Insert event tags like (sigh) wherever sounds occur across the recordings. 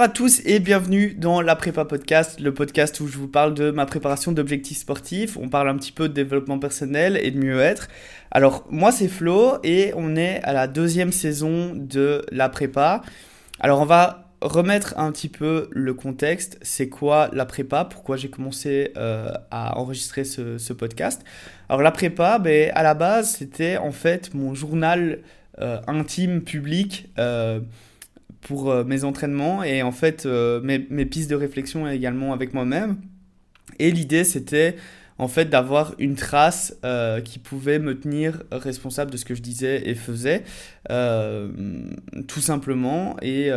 Bonjour à tous et bienvenue dans la Prépa Podcast, le podcast où je vous parle de ma préparation d'objectifs sportifs. On parle un petit peu de développement personnel et de mieux-être. Alors, moi, c'est Flo et on est à la deuxième saison de la prépa. Alors, on va remettre un petit peu le contexte. C'est quoi la prépa? Pourquoi j'ai commencé euh, à enregistrer ce, podcast? Alors, la prépa, ben, à la base, c'était en fait mon journal euh, intime, public. Euh, pour euh, mes entraînements et en fait euh, mes, pistes de réflexion également avec moi-même. Et l'idée c'était en fait d'avoir une trace euh, qui pouvait me tenir responsable de ce que je disais et faisais tout simplement et,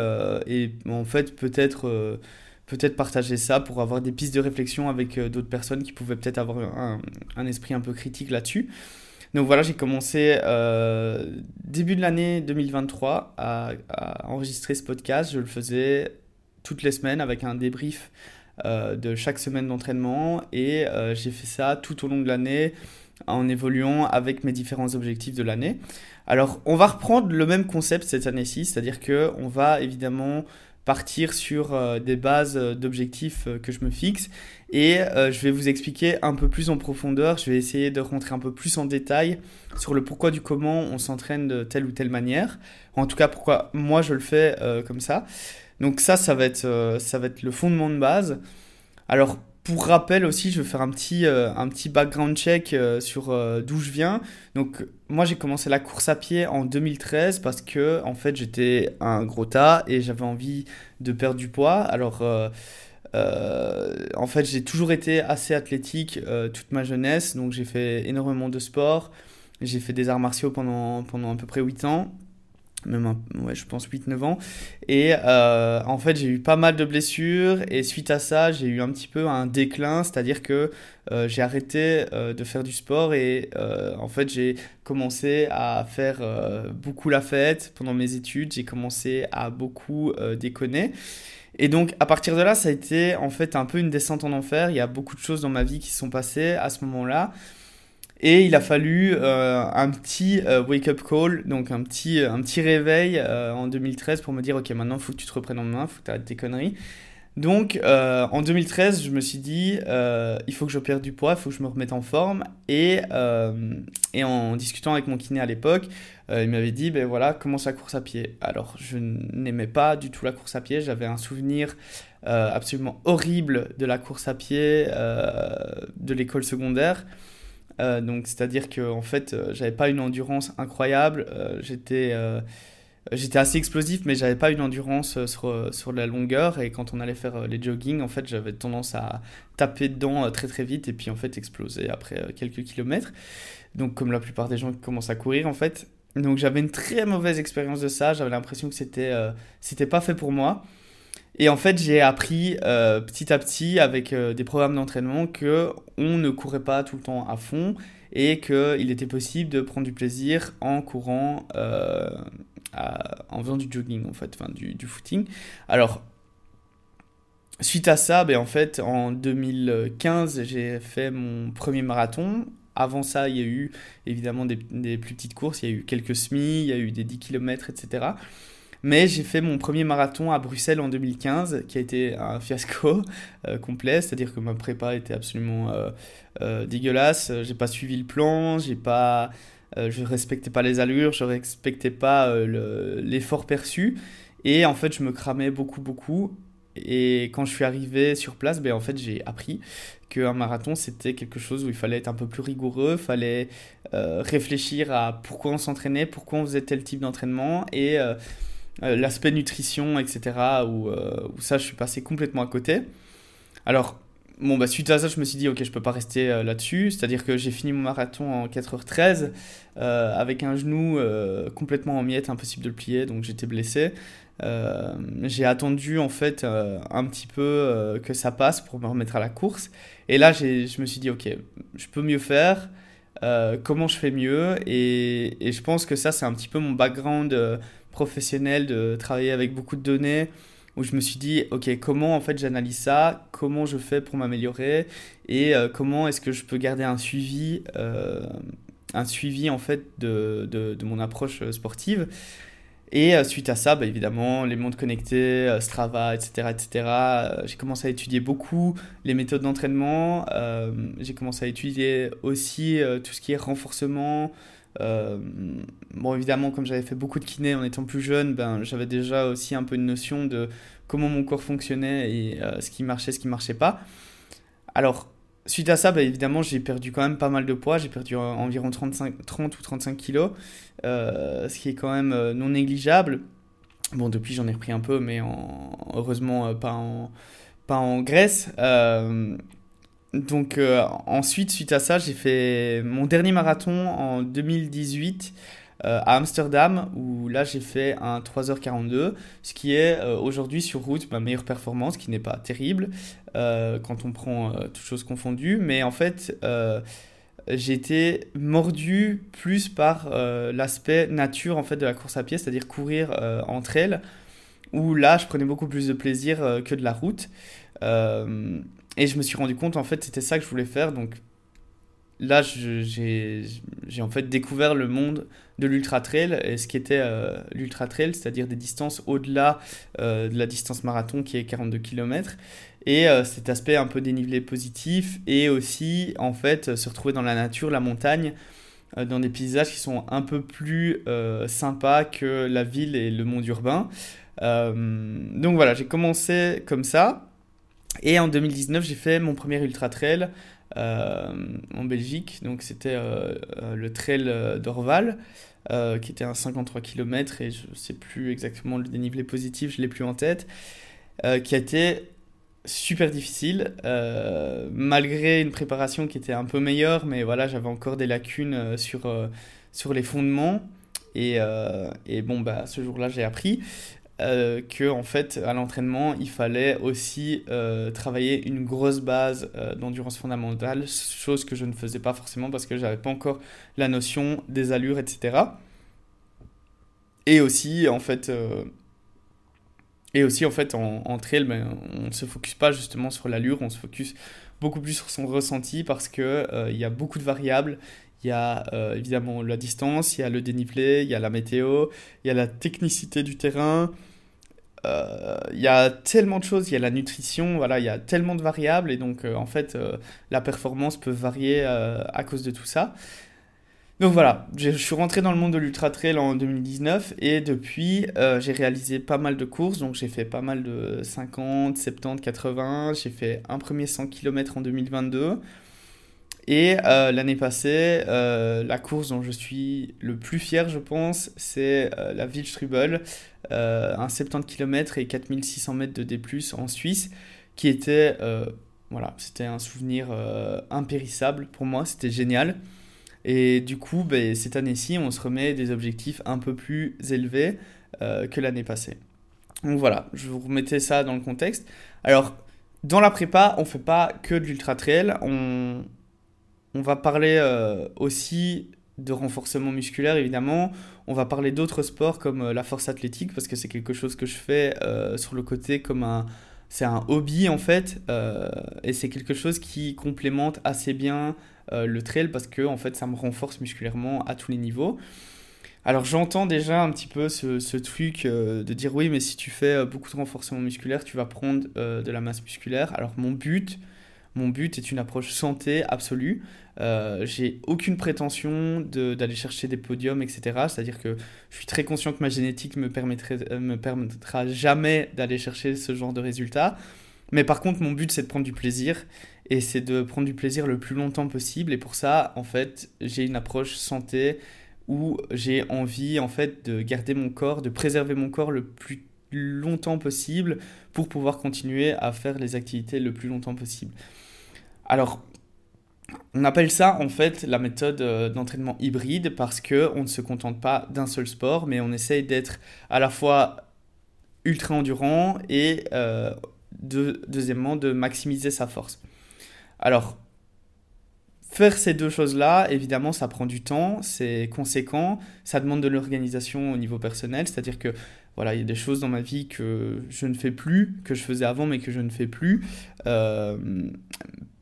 et, en fait peut-être peut-être partager ça pour avoir des pistes de réflexion avec d'autres personnes qui pouvaient peut-être avoir un, esprit un peu critique là-dessus. Donc voilà, j'ai commencé euh, début de l'année 2023 à, enregistrer ce podcast. Je le faisais toutes les semaines avec un débrief euh, de chaque semaine d'entraînement et euh, j'ai fait ça tout au long de l'année en évoluant avec mes différents objectifs de l'année. Alors, on va reprendre le même concept cette année-ci, c'est-à-dire que on va évidemment partir sur des bases d'objectifs que je me fixe et je vais vous expliquer un peu plus en profondeur, je vais essayer de rentrer un peu plus en détail sur le pourquoi du comment on s'entraîne de telle ou telle manière, en tout cas pourquoi moi je le fais comme ça. Donc ça, ça va être, ça va être le fondement de base. Alors pour rappel aussi, je vais faire un petit, euh, un petit background check euh, sur euh, d'où je viens. Donc, moi, j'ai commencé la course à pied en 2013 parce que, en fait, j'étais un gros tas et j'avais envie de perdre du poids. Alors, en fait, j'ai toujours été assez athlétique toute ma jeunesse. Donc, j'ai fait énormément de sport. J'ai fait des arts martiaux pendant, pendant à peu près 8 ans même ouais, je pense 8-9 ans. Et euh, en fait, j'ai eu pas mal de blessures et suite à ça, j'ai eu un petit peu un déclin, c'est-à-dire que euh, j'ai arrêté euh, de faire du sport et en fait, j'ai commencé à faire beaucoup la fête pendant mes études, j'ai commencé à beaucoup déconner. Et donc, à partir de là, ça a été en fait un peu une descente en enfer. Il y a beaucoup de choses dans ma vie qui se sont passées à ce moment-là. Et il a fallu euh, un petit euh, wake-up call, donc un petit, un petit réveil euh, en 2013 pour me dire, ok, maintenant, il faut que tu te reprennes en main, il faut que tu arrêtes tes conneries. Donc, en 2013, je me suis dit, il faut que je perde du poids, il faut que je me remette en forme. Et, et en discutant avec mon kiné à l'époque, il m'avait dit, ben voilà, commence la course à pied. Alors, je n'aimais pas du tout la course à pied, j'avais un souvenir absolument horrible de la course à pied de l'école secondaire. Euh, donc, c'est-à-dire que en fait, euh, j'avais pas une endurance incroyable. Euh, j'étais j'étais assez explosif, mais j'avais pas une endurance sur, sur la longueur. Et quand on allait faire les jogging, en fait, j'avais tendance à taper dedans très très vite et puis en fait exploser après quelques kilomètres. Donc, comme la plupart des gens qui commencent à courir, en fait. Donc, j'avais une très mauvaise expérience de ça. J'avais l'impression que c'était c'était pas fait pour moi. Et en fait, j'ai appris euh, petit à petit avec euh, des programmes d'entraînement que on ne courait pas tout le temps à fond et qu'il était possible de prendre du plaisir en courant, en faisant du jogging en fait, enfin du, footing. Alors, suite à ça, ben, en fait, en 2015, j'ai fait mon premier marathon. Avant ça, il y a eu évidemment des, des, plus petites courses, il y a eu quelques semis, il y a eu des 10 km, etc. Mais j'ai fait mon premier marathon à Bruxelles en 2015, qui a été un fiasco euh, complet, c'est-à-dire que ma prépa était absolument euh, euh, dégueulasse. J'ai pas suivi le plan, j'ai pas, je respectais pas les allures, je respectais pas l'effort perçu, et en fait je me cramais beaucoup beaucoup. Et quand je suis arrivé sur place, ben en fait j'ai appris qu'un marathon c'était quelque chose où il fallait être un peu plus rigoureux, il fallait réfléchir à pourquoi on s'entraînait, pourquoi on faisait tel type d'entraînement et euh, l'aspect nutrition, etc., où, euh, où, ça, je suis passé complètement à côté. Alors, bon, bah, suite à ça, je me suis dit, ok, je peux pas rester euh, là-dessus. C'est-à-dire que j'ai fini mon marathon en 4h13 avec un genou complètement en miettes, impossible de le plier, donc j'étais blessé. j'ai attendu en fait un petit peu que ça passe pour me remettre à la course. Et là, je me suis dit, ok, je peux mieux faire. comment je fais mieux? Et, et, je pense que ça, c'est un petit peu mon background professionnel de travailler avec beaucoup de données où je me suis dit, ok, comment en fait j'analyse ça, comment je fais pour m'améliorer et euh, comment est-ce que je peux garder un suivi, euh, un suivi en fait de, de, mon approche sportive. Et suite à ça, bah, évidemment, les montres connectées, Strava, etc., etc., j'ai commencé à étudier beaucoup les méthodes d'entraînement. j'ai commencé à étudier aussi tout ce qui est renforcement, euh, bon, évidemment, comme j'avais fait beaucoup de kiné en étant plus jeune, ben, j'avais déjà aussi un peu une notion de comment mon corps fonctionnait et euh, ce qui marchait, ce qui marchait pas. Alors, suite à ça, ben, évidemment, j'ai perdu quand même pas mal de poids. J'ai perdu environ 35, 30 ou 35 kilos, euh, ce qui est quand même non négligeable. Bon, depuis, j'en ai repris un peu, mais heureusement, pas en, pas en graisse. Donc euh, ensuite, suite à ça, j'ai fait mon dernier marathon en 2018 euh, à Amsterdam, où là j'ai fait un 3h42, ce qui est euh, aujourd'hui sur route ma meilleure performance, qui n'est pas terrible quand on prend toutes choses confondues, mais en fait j'ai été mordu plus par l'aspect nature en fait de la course à pied, c'est-à-dire courir entre elles, où là je prenais beaucoup plus de plaisir que de la route. Et je me suis rendu compte, en fait, c'était ça que je voulais faire. Donc là, j'ai en fait découvert le monde de l'ultra trail et ce qui était euh, l'ultra trail, c'est-à-dire des distances au-delà euh, de la distance marathon qui est 42 km. Et euh, cet aspect un peu dénivelé positif et aussi, en fait, se retrouver dans la nature, la montagne, dans des paysages qui sont un peu plus sympas que la ville et le monde urbain. donc voilà, j'ai commencé comme ça. Et en 2019, j'ai fait mon premier ultra trail euh, en Belgique. Donc c'était euh, euh, le trail d'Orval, qui était un 53 km et je ne sais plus exactement le dénivelé positif, je l'ai plus en tête, qui a été super difficile, malgré une préparation qui était un peu meilleure, mais voilà, j'avais encore des lacunes sur, sur les fondements. Et, et bon, bah, ce jour-là, j'ai appris. Euh, que en fait à l'entraînement il fallait aussi euh, travailler une grosse base euh, d'endurance fondamentale, chose que je ne faisais pas forcément parce que j'avais pas encore la notion des allures, etc. Et aussi en fait et aussi en fait en, trail, ben, on se focus pas justement sur l'allure, on se focus beaucoup plus sur son ressenti parce que il y a beaucoup de variables. Il y a évidemment la distance, il y a le dénivelé, il y a la météo, il y a la technicité du terrain, euh, il y a tellement de choses, il y a la nutrition, voilà, il y a tellement de variables et donc euh, en fait euh, la performance peut varier à cause de tout ça. Donc voilà, je suis rentré dans le monde de l'ultra trail en 2019 et depuis j'ai réalisé pas mal de courses, donc j'ai fait pas mal de 50, 70, 80, j'ai fait un premier 100 km en 2022. Et l'année passée, la course dont je suis le plus fier, je pense, c'est la Wildstrubel, euh, un 70 km et 4600 mètres de D+, en Suisse, qui était, euh, voilà, c'était un souvenir euh, impérissable pour moi, c'était génial. Et du coup, ben, cette année-ci, on se remet des objectifs un peu plus élevés que l'année passée. Donc voilà, je vous remettais ça dans le contexte. Alors, dans la prépa, on fait pas que de l'ultra trail, on, on va parler aussi de renforcement musculaire évidemment. On va parler d'autres sports comme euh, la force athlétique parce que c'est quelque chose que je fais euh, sur le côté comme un c'est un hobby en fait euh, et c'est quelque chose qui complémente assez bien le trail parce que en fait ça me renforce musculairement à tous les niveaux. Alors j'entends déjà un petit peu ce truc de dire oui mais si tu fais beaucoup de renforcement musculaire tu vas prendre de la masse musculaire. Alors mon but mon but est une approche santé absolue. Euh, j'ai aucune prétention d'aller chercher des podiums, etc. C'est-à-dire que je suis très conscient que ma génétique me, permettrait, euh, me permettra jamais d'aller chercher ce genre de résultats. Mais par contre, mon but, c'est de prendre du plaisir. Et c'est de prendre du plaisir le plus longtemps possible. Et pour ça, en fait, j'ai une approche santé où j'ai envie, en fait, de garder mon corps, de préserver mon corps le plus longtemps possible pour pouvoir continuer à faire les activités le plus longtemps possible. Alors, on appelle ça en fait la méthode euh, d'entraînement hybride parce que on ne se contente pas d'un seul sport, mais on essaye d'être à la fois ultra endurant et euh, deuxièmement de maximiser sa force. Alors, faire ces deux choses-là, évidemment, ça prend du temps, c'est conséquent, ça demande de l'organisation au niveau personnel, c'est-à-dire que voilà, il y a des choses dans ma vie que je ne fais plus, que je faisais avant mais que je ne fais plus. Euh,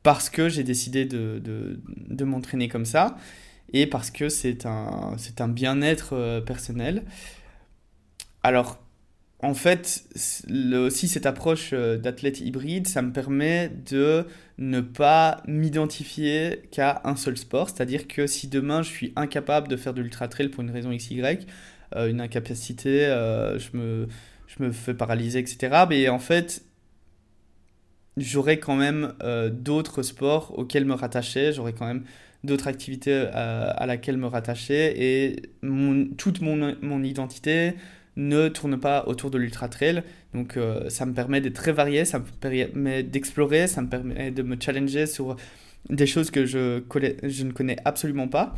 parce que j'ai décidé de, de, m'entraîner comme ça et parce que c'est un, un bien-être euh, personnel. Alors, en fait, aussi cette approche euh, d'athlète hybride, ça me permet de ne pas m'identifier qu'à un seul sport. C'est-à-dire que si demain je suis incapable de faire de l'ultra trail pour une raison XY, euh, une incapacité, euh, je, me, je me fais paralyser, etc. Mais en fait, j'aurais quand même d'autres sports auxquels me rattacher, j'aurais quand même d'autres activités à, laquelles me rattacher et toute mon, mon identité, ne tourne pas autour de l'ultra trail. Donc euh, ça me permet d'être très varié, ça me permet d'explorer, ça me permet de me challenger sur des choses que je, je ne connais absolument pas.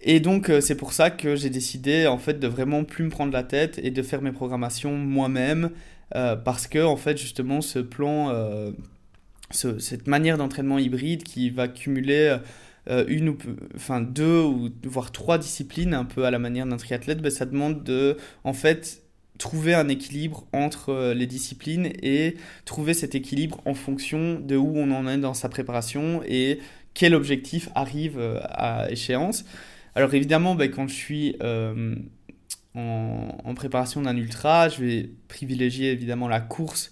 Et donc euh, c'est pour ça que j'ai décidé en fait de vraiment plus me prendre la tête et de faire mes programmations moi-même euh, parce que en fait justement ce plan, cette manière d'entraînement hybride qui va cumuler euh, une ou enfin deux ou voire trois disciplines un peu à la manière d'un triathlète, ben, ça demande de en fait trouver un équilibre entre euh, les disciplines et trouver cet équilibre en fonction de où on en est dans sa préparation et quel objectif arrive euh, à échéance. Alors évidemment, ben, quand je suis en, préparation d'un ultra, je vais privilégier évidemment la course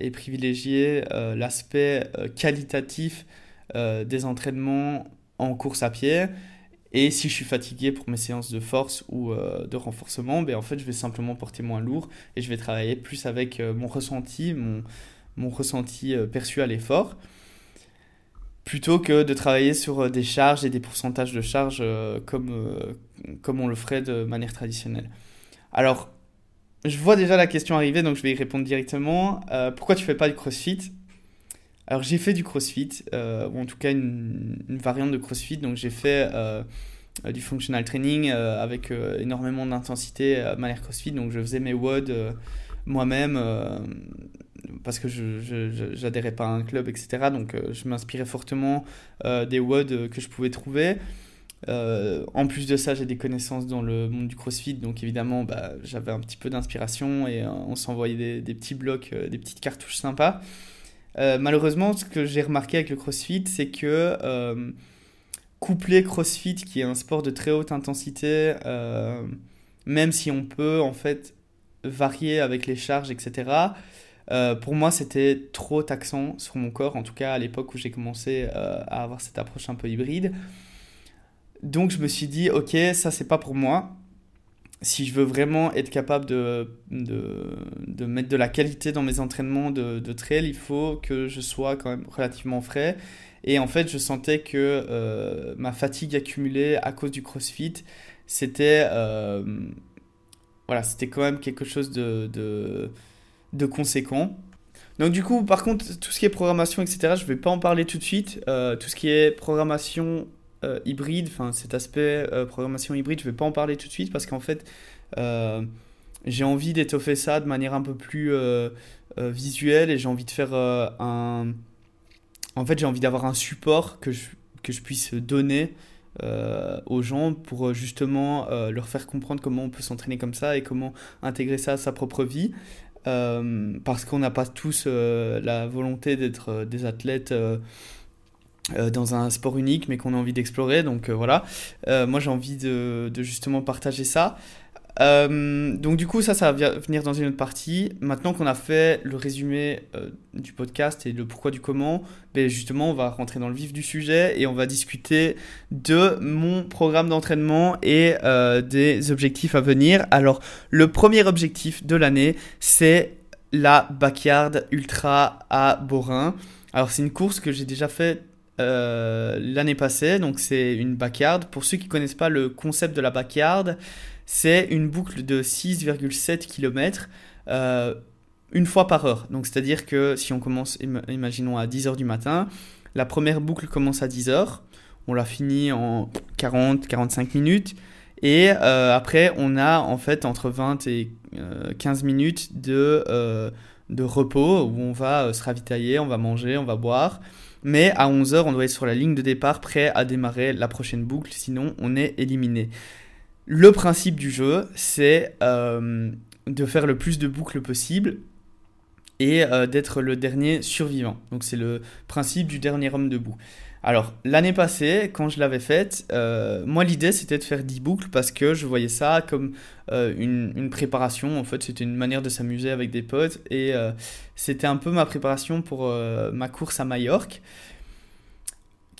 et privilégier l'aspect qualitatif euh, des entraînements en course à pied. Et si je suis fatigué pour mes séances de force ou euh, de renforcement, ben en fait, je vais simplement porter moins lourd et je vais travailler plus avec euh, mon ressenti, mon ressenti perçu à l'effort, plutôt que de travailler sur des charges et des pourcentages de charges comme, comme on le ferait de manière traditionnelle. Alors, je vois déjà la question arriver, donc je vais y répondre directement. pourquoi tu fais pas du crossfit? Alors j'ai fait du crossfit, euh, ou en tout cas une, variante de crossfit. Donc j'ai fait euh, du functional training euh, avec énormément d'intensité à manière crossfit. Donc je faisais mes WOD moi-même parce que je n'adhérais pas à un club, etc. Donc je m'inspirais fortement des WOD que je pouvais trouver. en plus de ça, j'ai des connaissances dans le monde du CrossFit, donc évidemment, bah, j'avais un petit peu d'inspiration et on s'envoyait des, petits blocs, des petites cartouches sympas. Euh, malheureusement, ce que j'ai remarqué avec le CrossFit, c'est que euh, coupler CrossFit, qui est un sport de très haute intensité, euh, même si on peut en fait varier avec les charges, etc., pour moi, c'était trop taxant sur mon corps, en tout cas à l'époque où j'ai commencé à avoir cette approche un peu hybride. Donc je me suis dit, ok, ça c'est pas pour moi si je veux vraiment être capable de, de, mettre de la qualité dans mes entraînements de, de, trail, il faut que je sois quand même relativement frais. Et en fait, je sentais que euh, ma fatigue accumulée à cause du crossfit, c'était euh, voilà, quand même quelque chose de, de, conséquent. Donc du coup, par contre, tout ce qui est programmation, etc., je ne vais pas en parler tout de suite. Euh, tout ce qui est programmation euh, hybride, enfin cet aspect euh, programmation hybride, je vais pas en parler tout de suite parce qu'en fait, j'ai envie d'étoffer ça de manière un peu plus visuelle et j'ai envie de faire un. En fait, j'ai envie d'avoir un support que je puisse donner aux gens pour justement leur faire comprendre comment on peut s'entraîner comme ça et comment intégrer ça à sa propre vie. Parce qu'on n'a pas tous la volonté d'être des athlètes euh, dans un sport unique mais qu'on a envie d'explorer. Donc euh, voilà, euh, moi j'ai envie de, justement partager ça. Donc du coup ça, ça va venir dans une autre partie. Maintenant qu'on a fait le résumé du podcast et le pourquoi du comment, ben justement on va rentrer dans le vif du sujet et on va discuter de mon programme d'entraînement et des objectifs à venir. Alors le premier objectif de l'année c'est la Backyard Ultra à Borin. Alors c'est une course que j'ai déjà fait euh, l'année passée. Donc c'est une backyard. Pour ceux qui connaissent pas le concept de la backyard, c'est une boucle de 6,7 km euh, une fois par heure. Donc c'est-à-dire que si on commence, imaginons à 10h du matin, la première boucle commence à 10h, on la finit en 40-45 minutes. Et euh, après, on a en fait entre 20 et 15 minutes de, de repos où on va se ravitailler, on va manger, on va boire. Mais à 11h, on doit être sur la ligne de départ, prêt à démarrer la prochaine boucle, sinon on est éliminé. Le principe du jeu, c'est euh, de faire le plus de boucles possible et euh, d'être le dernier survivant. Donc c'est le principe du dernier homme debout. Alors, l'année passée, quand je l'avais faite, euh, moi, l'idée, c'était de faire 10 boucles parce que je voyais ça comme une, préparation. En fait, c'était une manière de s'amuser avec des potes. Et c'était un peu ma préparation pour ma course à Majorque,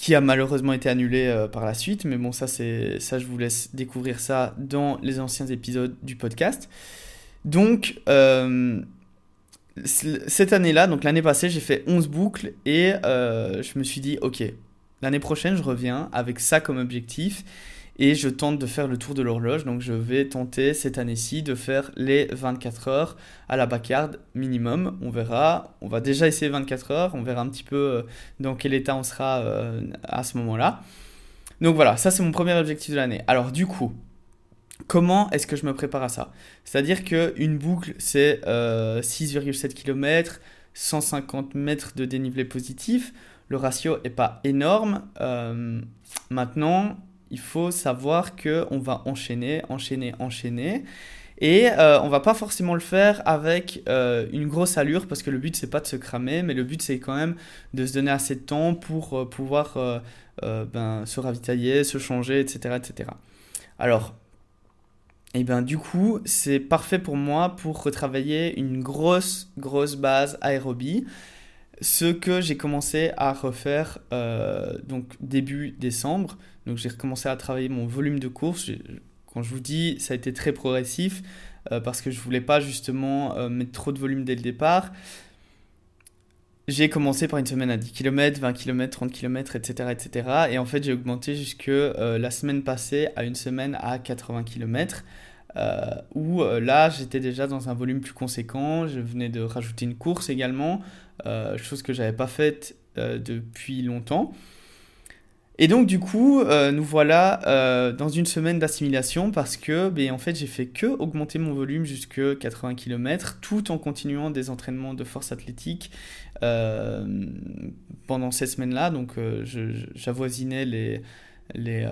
qui a malheureusement été annulée par la suite. Mais bon, ça, c'est ça, je vous laisse découvrir ça dans les anciens épisodes du podcast. Donc, cette année-là, donc l'année passée, j'ai fait 11 boucles et je me suis dit, ok, L'année prochaine, je reviens avec ça comme objectif et je tente de faire le tour de l'horloge. Donc je vais tenter cette année-ci de faire les 24 heures à la backyard minimum. On verra. On va déjà essayer 24 heures. On verra un petit peu euh, dans quel état on sera euh, à ce moment-là. Donc voilà, ça c'est mon premier objectif de l'année. Alors du coup, comment est-ce que je me prépare à ça? C'est-à-dire qu'une boucle, c'est 6,7 km, 150 mètres de dénivelé positif le ratio n'est pas énorme. Euh, maintenant, il faut savoir qu'on va enchaîner, enchaîner, enchaîner. Et euh, on va pas forcément le faire avec euh, une grosse allure parce que le but c'est pas de se cramer, mais le but c'est quand même de se donner assez de temps pour pouvoir ben, se ravitailler, se changer, etc. etc. Alors, et eh ben, du coup, c'est parfait pour moi pour retravailler une grosse, grosse base aérobie ce que j'ai commencé à refaire euh, donc début décembre. Donc j'ai recommencé à travailler mon volume de course. Quand je vous dis, ça a été très progressif euh, parce que je voulais pas justement euh, mettre trop de volume dès le départ. J'ai commencé par une semaine à 10 km, 20 km, 30 km, etc. etc. Et en fait, j'ai augmenté jusque la semaine passée à une semaine à 80 km. Où là j'étais déjà dans un volume plus conséquent, je venais de rajouter une course également, euh, chose que j'avais pas faite euh, depuis longtemps. Et donc du coup, euh, nous voilà dans une semaine d'assimilation parce que ben, en fait j'ai fait que augmenter mon volume jusqu'à 80 km tout en continuant des entraînements de force athlétique pendant ces semaines-là. Donc j'avoisinais les, les,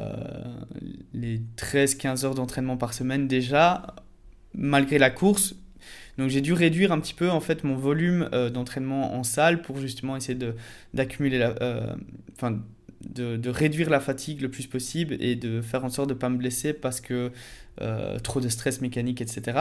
les 13-15 heures d'entraînement par semaine déjà, malgré la course, donc j'ai dû réduire un petit peu en fait mon volume euh, d'entraînement en salle pour justement essayer de d'accumuler la, euh, enfin de, de, réduire la fatigue le plus possible et de faire en sorte de pas me blesser parce que euh, trop de stress mécanique, etc.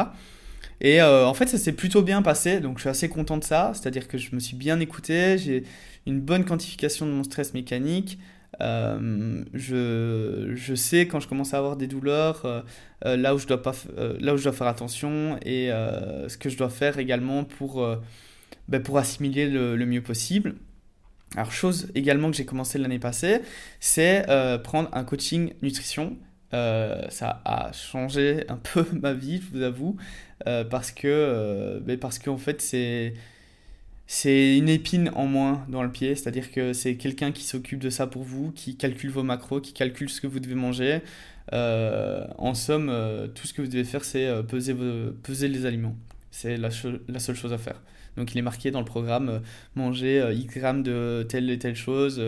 Et en fait, ça s'est plutôt bien passé, donc je suis assez content de ça. C'est-à-dire que je me suis bien écouté, j'ai une bonne quantification de mon stress mécanique. Euh, je, je, sais quand je commence à avoir des douleurs, euh, euh, là, où je dois pas, là où je dois faire attention et ce que je dois faire également pour, ben, pour assimiler le, le, mieux possible. Alors, chose également que j'ai commencé l'année passée, c'est prendre un coaching nutrition. ça a changé un (laughs) peu ma vie, je vous avoue, parce que, ben, parce qu'en fait, c'est c'est une épine en moins dans le pied, c'est-à-dire que c'est quelqu'un qui s'occupe de ça pour vous, qui calcule vos macros, qui calcule ce que vous devez manger. Euh, en somme, euh, tout ce que vous devez faire, c'est euh, peser, peser les aliments. C'est la, la, seule chose à faire. Donc il est marqué dans le programme manger X grammes de telle et telle chose,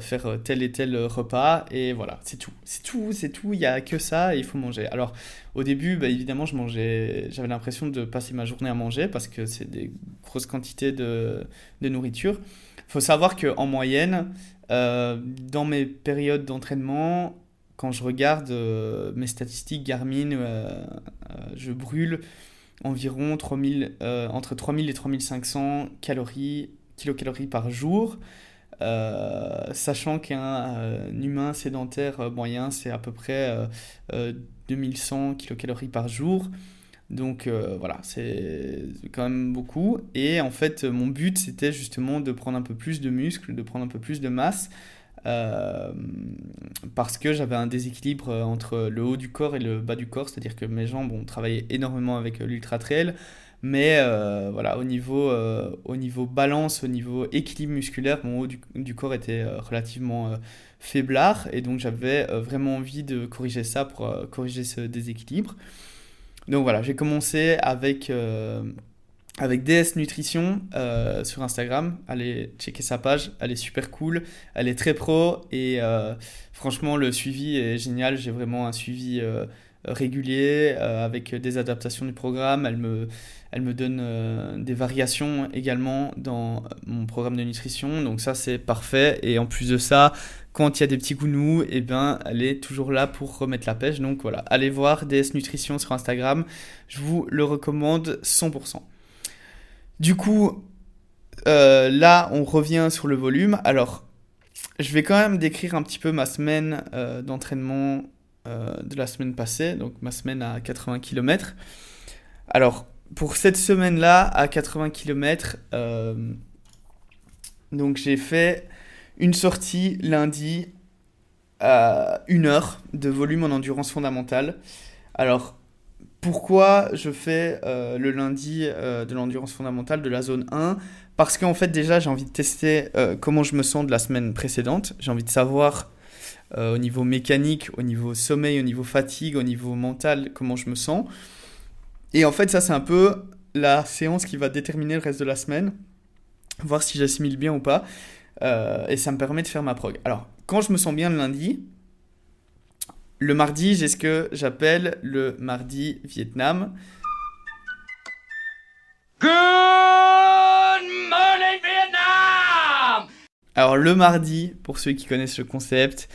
faire tel et tel repas, et voilà, c'est tout. C'est tout, c'est tout, il n'y a que ça il faut manger. Alors au début, bah, évidemment, j'avais l'impression de passer ma journée à manger parce que c'est des grosses quantités de, nourriture. Il faut savoir qu'en moyenne, euh, dans mes périodes d'entraînement, quand je regarde euh, mes statistiques Garmin, euh, je brûle environ 3000, entre 3000 et 3500 calories, kilocalories par jour. sachant qu'un humain sédentaire moyen, c'est à peu près 2100 kilocalories par jour. Donc euh, voilà, c'est quand même beaucoup. Et en fait, mon but, c'était justement de prendre un peu plus de muscles, de prendre un peu plus de masse, euh, parce que j'avais un déséquilibre entre le haut du corps et le bas du corps, c'est-à-dire que mes jambes ont travaillé énormément avec l'ultra trail, mais euh, voilà, au niveau, au niveau balance, au niveau équilibre musculaire, mon haut du, du corps était relativement faiblard, et donc j'avais vraiment envie de corriger ça pour corriger ce déséquilibre. Donc voilà, j'ai commencé avec, euh, avec DS Nutrition euh, sur Instagram. Allez checker sa page, elle est super cool, elle est très pro et euh, franchement le suivi est génial. J'ai vraiment un suivi régulier avec des adaptations du programme. Elle me, elle donne des variations également dans mon programme de nutrition. Donc ça, c'est parfait. Et en plus de ça, quand il y a des petits coups nous, eh ben, elle est toujours là pour remettre la pêche. Donc voilà, allez voir DS Nutrition sur Instagram. Je vous le recommande 100%. Du coup, euh, là, on revient sur le volume. Alors, je vais quand même décrire un petit peu ma semaine euh, d'entraînement euh, de la semaine passée, donc ma semaine à 80 km. Alors, pour cette semaine-là, à 80 km, donc j'ai fait une sortie lundi à une heure de volume en endurance fondamentale. Alors, pourquoi je fais euh, le lundi euh, de l'endurance fondamentale de la zone 1 Parce qu'en fait déjà j'ai envie de tester euh, comment je me sens de la semaine précédente. J'ai envie de savoir au niveau mécanique, au niveau sommeil, au niveau fatigue, au niveau mental comment je me sens. Et en fait ça c'est un peu la séance qui va déterminer le reste de la semaine. Voir si j'assimile bien ou pas. et ça me permet de faire ma prog. Alors quand je me sens bien le lundi, le mardi, j'ai ce que j'appelle le mardi Vietnam. Good morning Vietnam Alors le mardi, pour ceux qui connaissent le concept,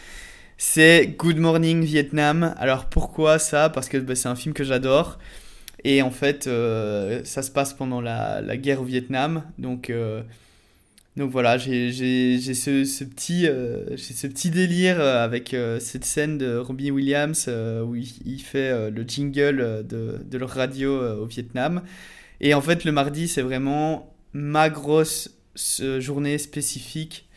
c'est Good Morning Vietnam. Alors pourquoi ça? Parce que bah, c'est un film que j'adore. Et en fait, euh, ça se passe pendant la, guerre au Vietnam. Donc euh, donc voilà, j'ai ce, ce, petit, euh, ce petit délire euh, avec euh, cette scène de Robbie Williams où il, fait le jingle de, de, leur radio au Vietnam. Et en fait, le mardi, c'est vraiment ma grosse journée spécifique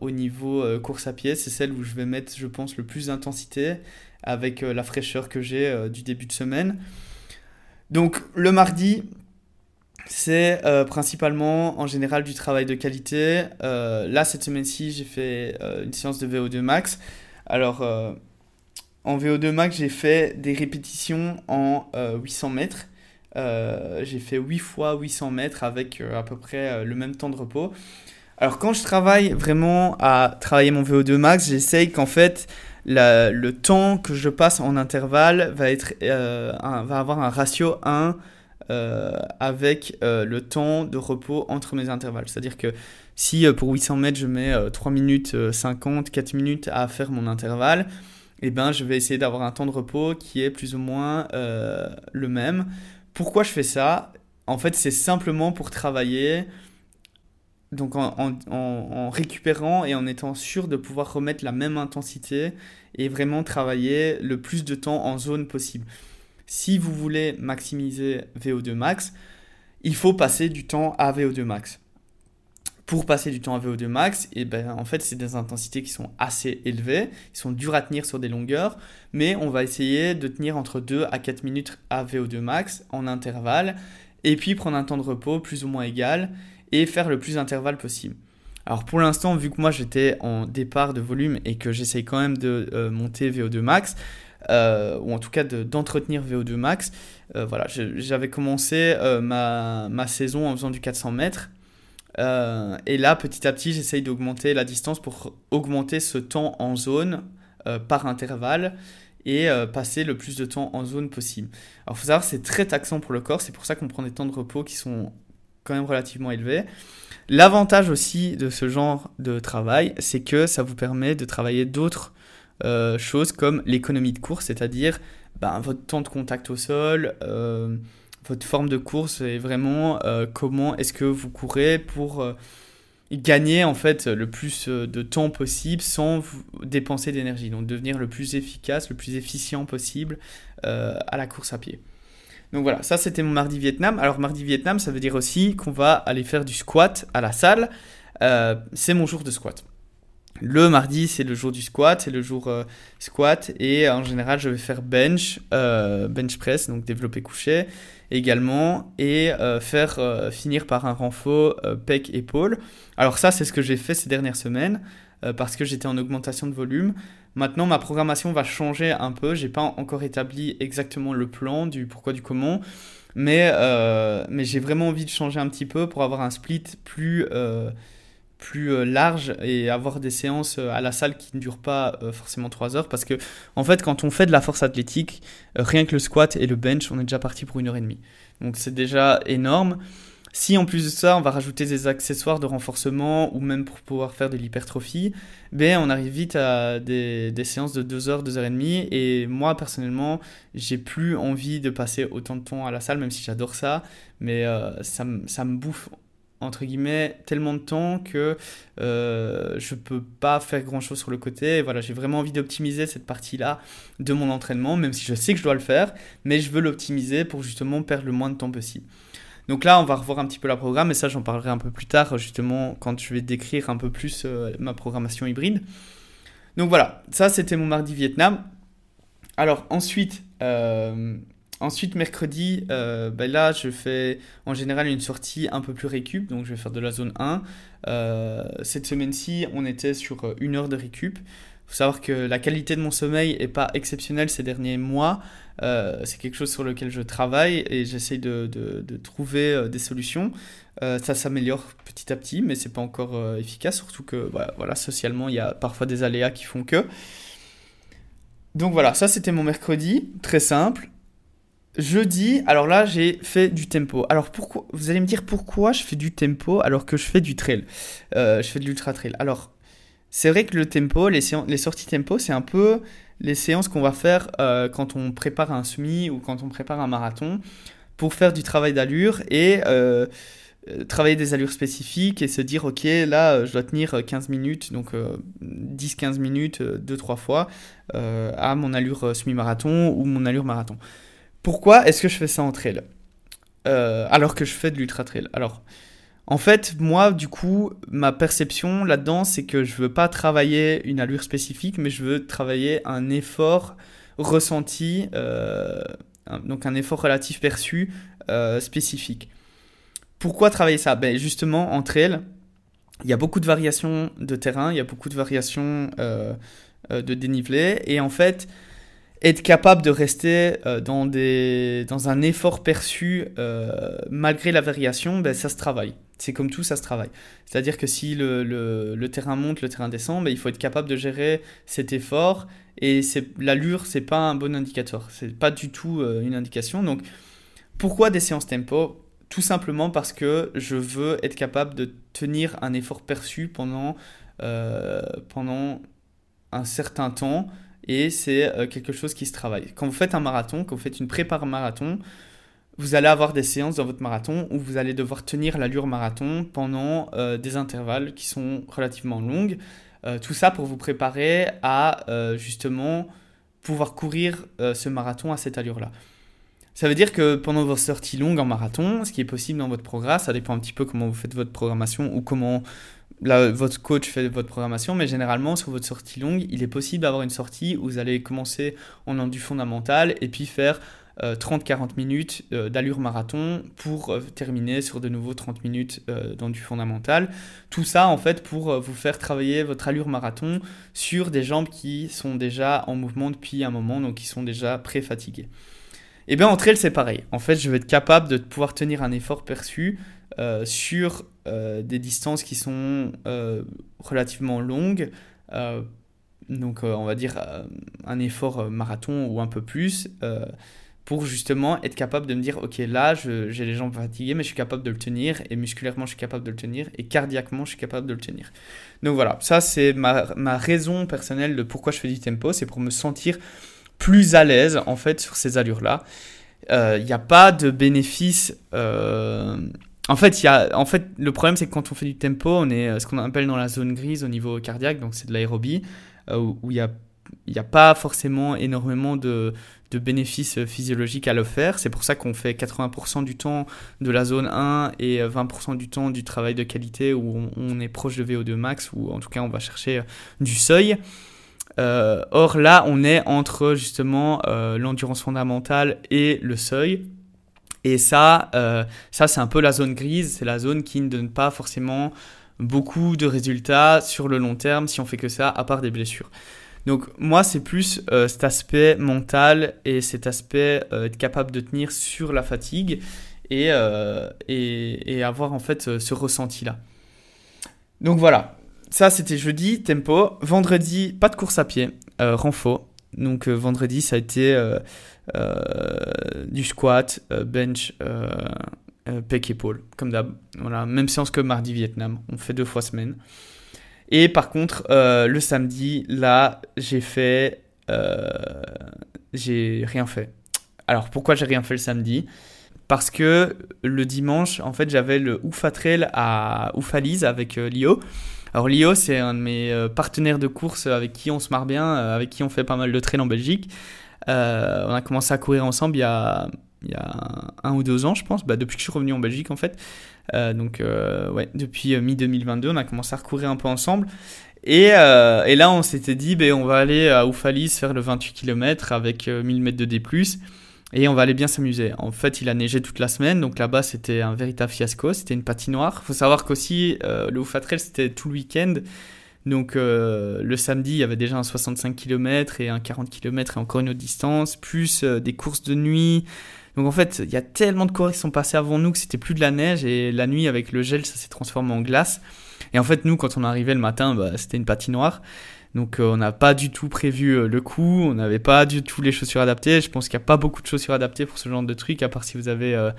au niveau course à pied. C'est celle où je vais mettre, je pense, le plus d'intensité avec la fraîcheur que j'ai du début de semaine. Donc le mardi, c'est euh, principalement en général du travail de qualité. Euh, là, cette semaine-ci, j'ai fait euh, une séance de VO2 max. Alors, en VO2 max, j'ai fait des répétitions en 800 mètres. j'ai fait 8 fois 800 mètres avec à peu près le même temps de repos. Alors, quand je travaille vraiment à travailler mon VO2 max, j'essaye qu'en fait, le temps que je passe en intervalle va, être, va avoir un ratio 1 euh, avec euh, le temps de repos entre mes intervalles. C'est-à-dire que si euh, pour 800 mètres je mets 3 minutes 50, 4 minutes à faire mon intervalle, eh ben, je vais essayer d'avoir un temps de repos qui est plus ou moins le même. Pourquoi je fais ça? En fait, c'est simplement pour travailler donc en, en, récupérant et en étant sûr de pouvoir remettre la même intensité et vraiment travailler le plus de temps en zone possible. Si vous voulez maximiser VO2 max, il faut passer du temps à VO2 max. Pour passer du temps à VO2 max, et eh ben, en fait, c'est des intensités qui sont assez élevées, qui sont dures à tenir sur des longueurs, mais on va essayer de tenir entre 2 à 4 minutes à VO2 max en intervalle, et puis prendre un temps de repos plus ou moins égal, et faire le plus d'intervalles possible. Alors pour l'instant, vu que moi j'étais en départ de volume et que j'essaye quand même de euh, monter VO2 max, euh, ou en tout cas d'entretenir VO2 max. Euh, voilà, j'avais commencé euh, ma, ma, saison en faisant du 400 mètres. et là, petit à petit, j'essaye d'augmenter la distance pour augmenter ce temps en zone par intervalle et passer le plus de temps en zone possible. Alors, il faut savoir, c'est très taxant pour le corps, c'est pour ça qu'on prend des temps de repos qui sont quand même relativement élevés. L'avantage aussi de ce genre de travail, c'est que ça vous permet de travailler d'autres euh, choses comme l'économie de course, c'est-à-dire ben, votre temps de contact au sol, euh, votre forme de course et vraiment euh, comment est-ce que vous courez pour gagner en fait le plus de temps possible sans dépenser d'énergie, donc devenir le plus efficace, le plus efficient possible à la course à pied. Donc voilà, ça c'était mon mardi Vietnam. Alors mardi Vietnam, ça veut dire aussi qu'on va aller faire du squat à la salle. c'est mon jour de squat. Le mardi, c'est le jour du squat, c'est le jour euh, squat. Et en général, je vais faire bench, euh, bench press, donc développer couché également. Et euh, faire finir par un renfort pec épaule. Alors, ça, c'est ce que j'ai fait ces dernières semaines parce que j'étais en augmentation de volume. Maintenant, ma programmation va changer un peu. J'ai pas encore établi exactement le plan du pourquoi, du comment. Mais, mais j'ai vraiment envie de changer un petit peu pour avoir un split plus plus large et avoir des séances à la salle qui ne durent pas forcément 3 heures parce que en fait quand on fait de la force athlétique rien que le squat et le bench on est déjà parti pour une heure et demie donc c'est déjà énorme si en plus de ça, on va rajouter des accessoires de renforcement ou même pour pouvoir faire de l'hypertrophie, ben on arrive vite à des, séances de 2 heures, 2 heures et demie. Et moi, personnellement, j'ai plus envie de passer autant de temps à la salle, même si j'adore ça. Mais euh, ça, ça me bouffe entre guillemets tellement de temps que euh, je peux pas faire grand chose sur le côté. voilà, j'ai vraiment envie d'optimiser cette partie-là de mon entraînement, même si je sais que je dois le faire, mais je veux l'optimiser pour justement perdre le moins de temps possible. Donc là, on va revoir un petit peu la programme, et ça, j'en parlerai un peu plus tard, justement, quand je vais décrire un peu plus euh, ma programmation hybride. Donc voilà, ça, c'était mon mardi Vietnam. Alors ensuite, euh, ensuite mercredi, euh, ben là, je fais en général une sortie un peu plus récup, donc je vais faire de la zone 1. cette semaine-ci, on était sur une heure de récup. Il faut savoir que la qualité de mon sommeil n'est pas exceptionnelle ces derniers mois. Euh, c'est quelque chose sur lequel je travaille et j'essaye de, de, trouver euh, des solutions. Euh, ça s'améliore petit à petit, mais c'est pas encore efficace, surtout que voilà, socialement, il y a parfois des aléas qui font que. Donc voilà, ça c'était mon mercredi, très simple. Jeudi, alors là j'ai fait du tempo. Alors pourquoi Vous allez me dire pourquoi je fais du tempo alors que je fais du trail? je fais de l'ultra trail. Alors c'est vrai que le tempo, les, sorties tempo, c'est un peu les séances qu'on va faire euh, quand on prépare un semi ou quand on prépare un marathon pour faire du travail d'allure et euh, euh, travailler des allures spécifiques et se dire ok là je dois tenir 15 minutes donc 10-15 minutes 2-3 fois à mon allure semi-marathon ou mon allure marathon. Pourquoi est-ce que je fais ça en trail? Alors que je fais de l'ultra trail. Alors en fait, moi, du coup, ma perception là-dedans, c'est que je veux pas travailler une allure spécifique, mais je veux travailler un effort ressenti, euh, donc un effort relatif perçu euh, spécifique. Pourquoi travailler ça? Ben Justement, entre elles, il y a beaucoup de variations de terrain, il y a beaucoup de variations euh, de dénivelé, et en fait, être capable de rester dans, des, dans un effort perçu malgré la variation, ben, ça se travaille. C'est comme tout, ça se travaille. C'est-à-dire que si le, le, terrain monte, le terrain descend, ben, il faut être capable de gérer cet effort. Et l'allure, c'est pas un bon indicateur. C'est pas du tout euh, une indication. Donc, pourquoi des séances tempo? Tout simplement parce que je veux être capable de tenir un effort perçu pendant, euh, pendant un certain temps. Et c'est euh, quelque chose qui se travaille. Quand vous faites un marathon, quand vous faites une prépa marathon, vous allez avoir des séances dans votre marathon où vous allez devoir tenir l'allure marathon pendant euh, des intervalles qui sont relativement longues. Euh, tout ça pour vous préparer à justement pouvoir courir ce marathon à cette allure-là. Ça veut dire que pendant vos sorties longues en marathon, ce qui est possible dans votre programme, ça dépend un petit peu comment vous faites votre programmation ou comment votre coach fait votre programmation, mais généralement sur votre sortie longue, il est possible d'avoir une sortie où vous allez commencer en endu fondamental et puis faire 30-40 euh, minutes euh, d'allure marathon pour euh, terminer sur de nouveau 30 minutes dans du fondamental. Tout ça en fait pour vous faire travailler votre allure marathon sur des jambes qui sont déjà en mouvement depuis un moment, donc qui sont déjà pré-fatiguées. Et eh bien entre elles c'est pareil. En fait je vais être capable de pouvoir tenir un effort perçu sur des distances qui sont relativement longues donc on va dire un effort marathon ou un peu plus, pour justement être capable de me dire, ok, là, j'ai les jambes fatiguées, mais je suis capable de le tenir, et musculairement, je suis capable de le tenir, et cardiaquement, je suis capable de le tenir. Donc voilà, ça, c'est ma, ma, raison personnelle de pourquoi je fais du tempo, c'est pour me sentir plus à l'aise, en fait, sur ces allures-là. Il euh, n'y a pas de bénéfice... Euh, en fait, y a, en fait, le problème, c'est que quand on fait du tempo, on est euh, ce qu'on appelle dans la zone grise au niveau cardiaque, donc c'est de l'aérobie, où il n'y a, y a pas forcément énormément de, bénéfices physiologiques à le faire. C'est pour ça qu'on fait 80% du temps de la zone 1 et 20% du temps du travail de qualité où on, est proche de VO2 max, ou en tout cas on va chercher du seuil. Euh, or là, on est entre justement euh, l'endurance fondamentale et le seuil. Et ça, euh, ça c'est un peu la zone grise, c'est la zone qui ne donne pas forcément beaucoup de résultats sur le long terme si on fait que ça, à part des blessures. Donc moi, c'est plus euh, cet aspect mental et cet aspect euh, être capable de tenir sur la fatigue et, et, et avoir en fait ce ressenti-là. Donc voilà, ça c'était jeudi, tempo. Vendredi, pas de course à pied, euh, renfo. Donc vendredi, ça a été du squat, bench, pec épaule, comme d'hab. Voilà, même séance que mardi Vietnam. On fait deux fois semaine. Et par contre, le samedi, là, j'ai fait. j'ai rien fait. Alors pourquoi j'ai rien fait le samedi? Parce que le dimanche, en fait, j'avais le Oufa Trail à Oufalise avec euh, Lio. Alors Lio, c'est un de mes euh, partenaires de course avec qui on se marre bien, euh, avec qui on fait pas mal de trail en Belgique. On a commencé à courir ensemble il y a, un ou deux ans, je pense, bah, depuis que je suis revenu en Belgique en fait. donc ouais, depuis mi-2022, on a commencé à recourir un peu ensemble. Et, là, on s'était dit, ben, on va aller à Oufalise faire le 28 km avec 1000 mètres de D+ et on va aller bien s'amuser. En fait, il a neigé toute la semaine, donc là-bas c'était un véritable fiasco, c'était une patinoire. Il faut savoir qu'aussi euh, le Oufatrel c'était tout le week-end, donc euh, le samedi il y avait déjà un 65 km et un 40 km et encore une autre distance, plus euh, des courses de nuit. Donc en fait, il y a tellement de coureurs qui sont passés avant nous que c'était plus de la neige et la nuit avec le gel ça s'est transformé en glace. Et en fait, nous quand on arrivait le matin, bah, c'était une patinoire. Donc euh, on n'a pas du tout prévu euh, le coup, on n'avait pas du tout les chaussures adaptées. Je pense qu'il n'y a pas beaucoup de chaussures adaptées pour ce genre de truc, à part si vous avez euh,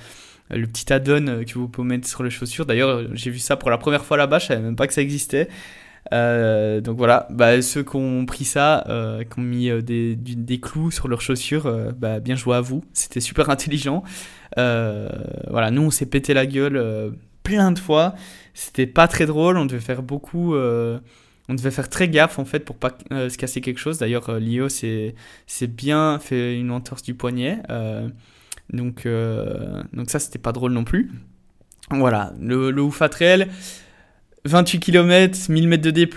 le petit add-on que vous pouvez mettre sur les chaussures. D'ailleurs, j'ai vu ça pour la première fois là-bas, je savais même pas que ça existait. Donc voilà, bah, ceux qui ont pris ça, qui ont mis des, des, clous sur leurs chaussures, bah, bien joué à vous. C'était super intelligent. voilà, nous on s'est pété la gueule plein de fois. C'était pas très drôle, on devait faire beaucoup on devait faire très gaffe en fait pour pas euh, se casser quelque chose. D'ailleurs, euh, Lio c'est bien fait une entorse du poignet. Euh, donc, ça, c'était pas drôle non plus. Voilà, le, le Oufa Trail, 28 km, 1000 mètres de D+,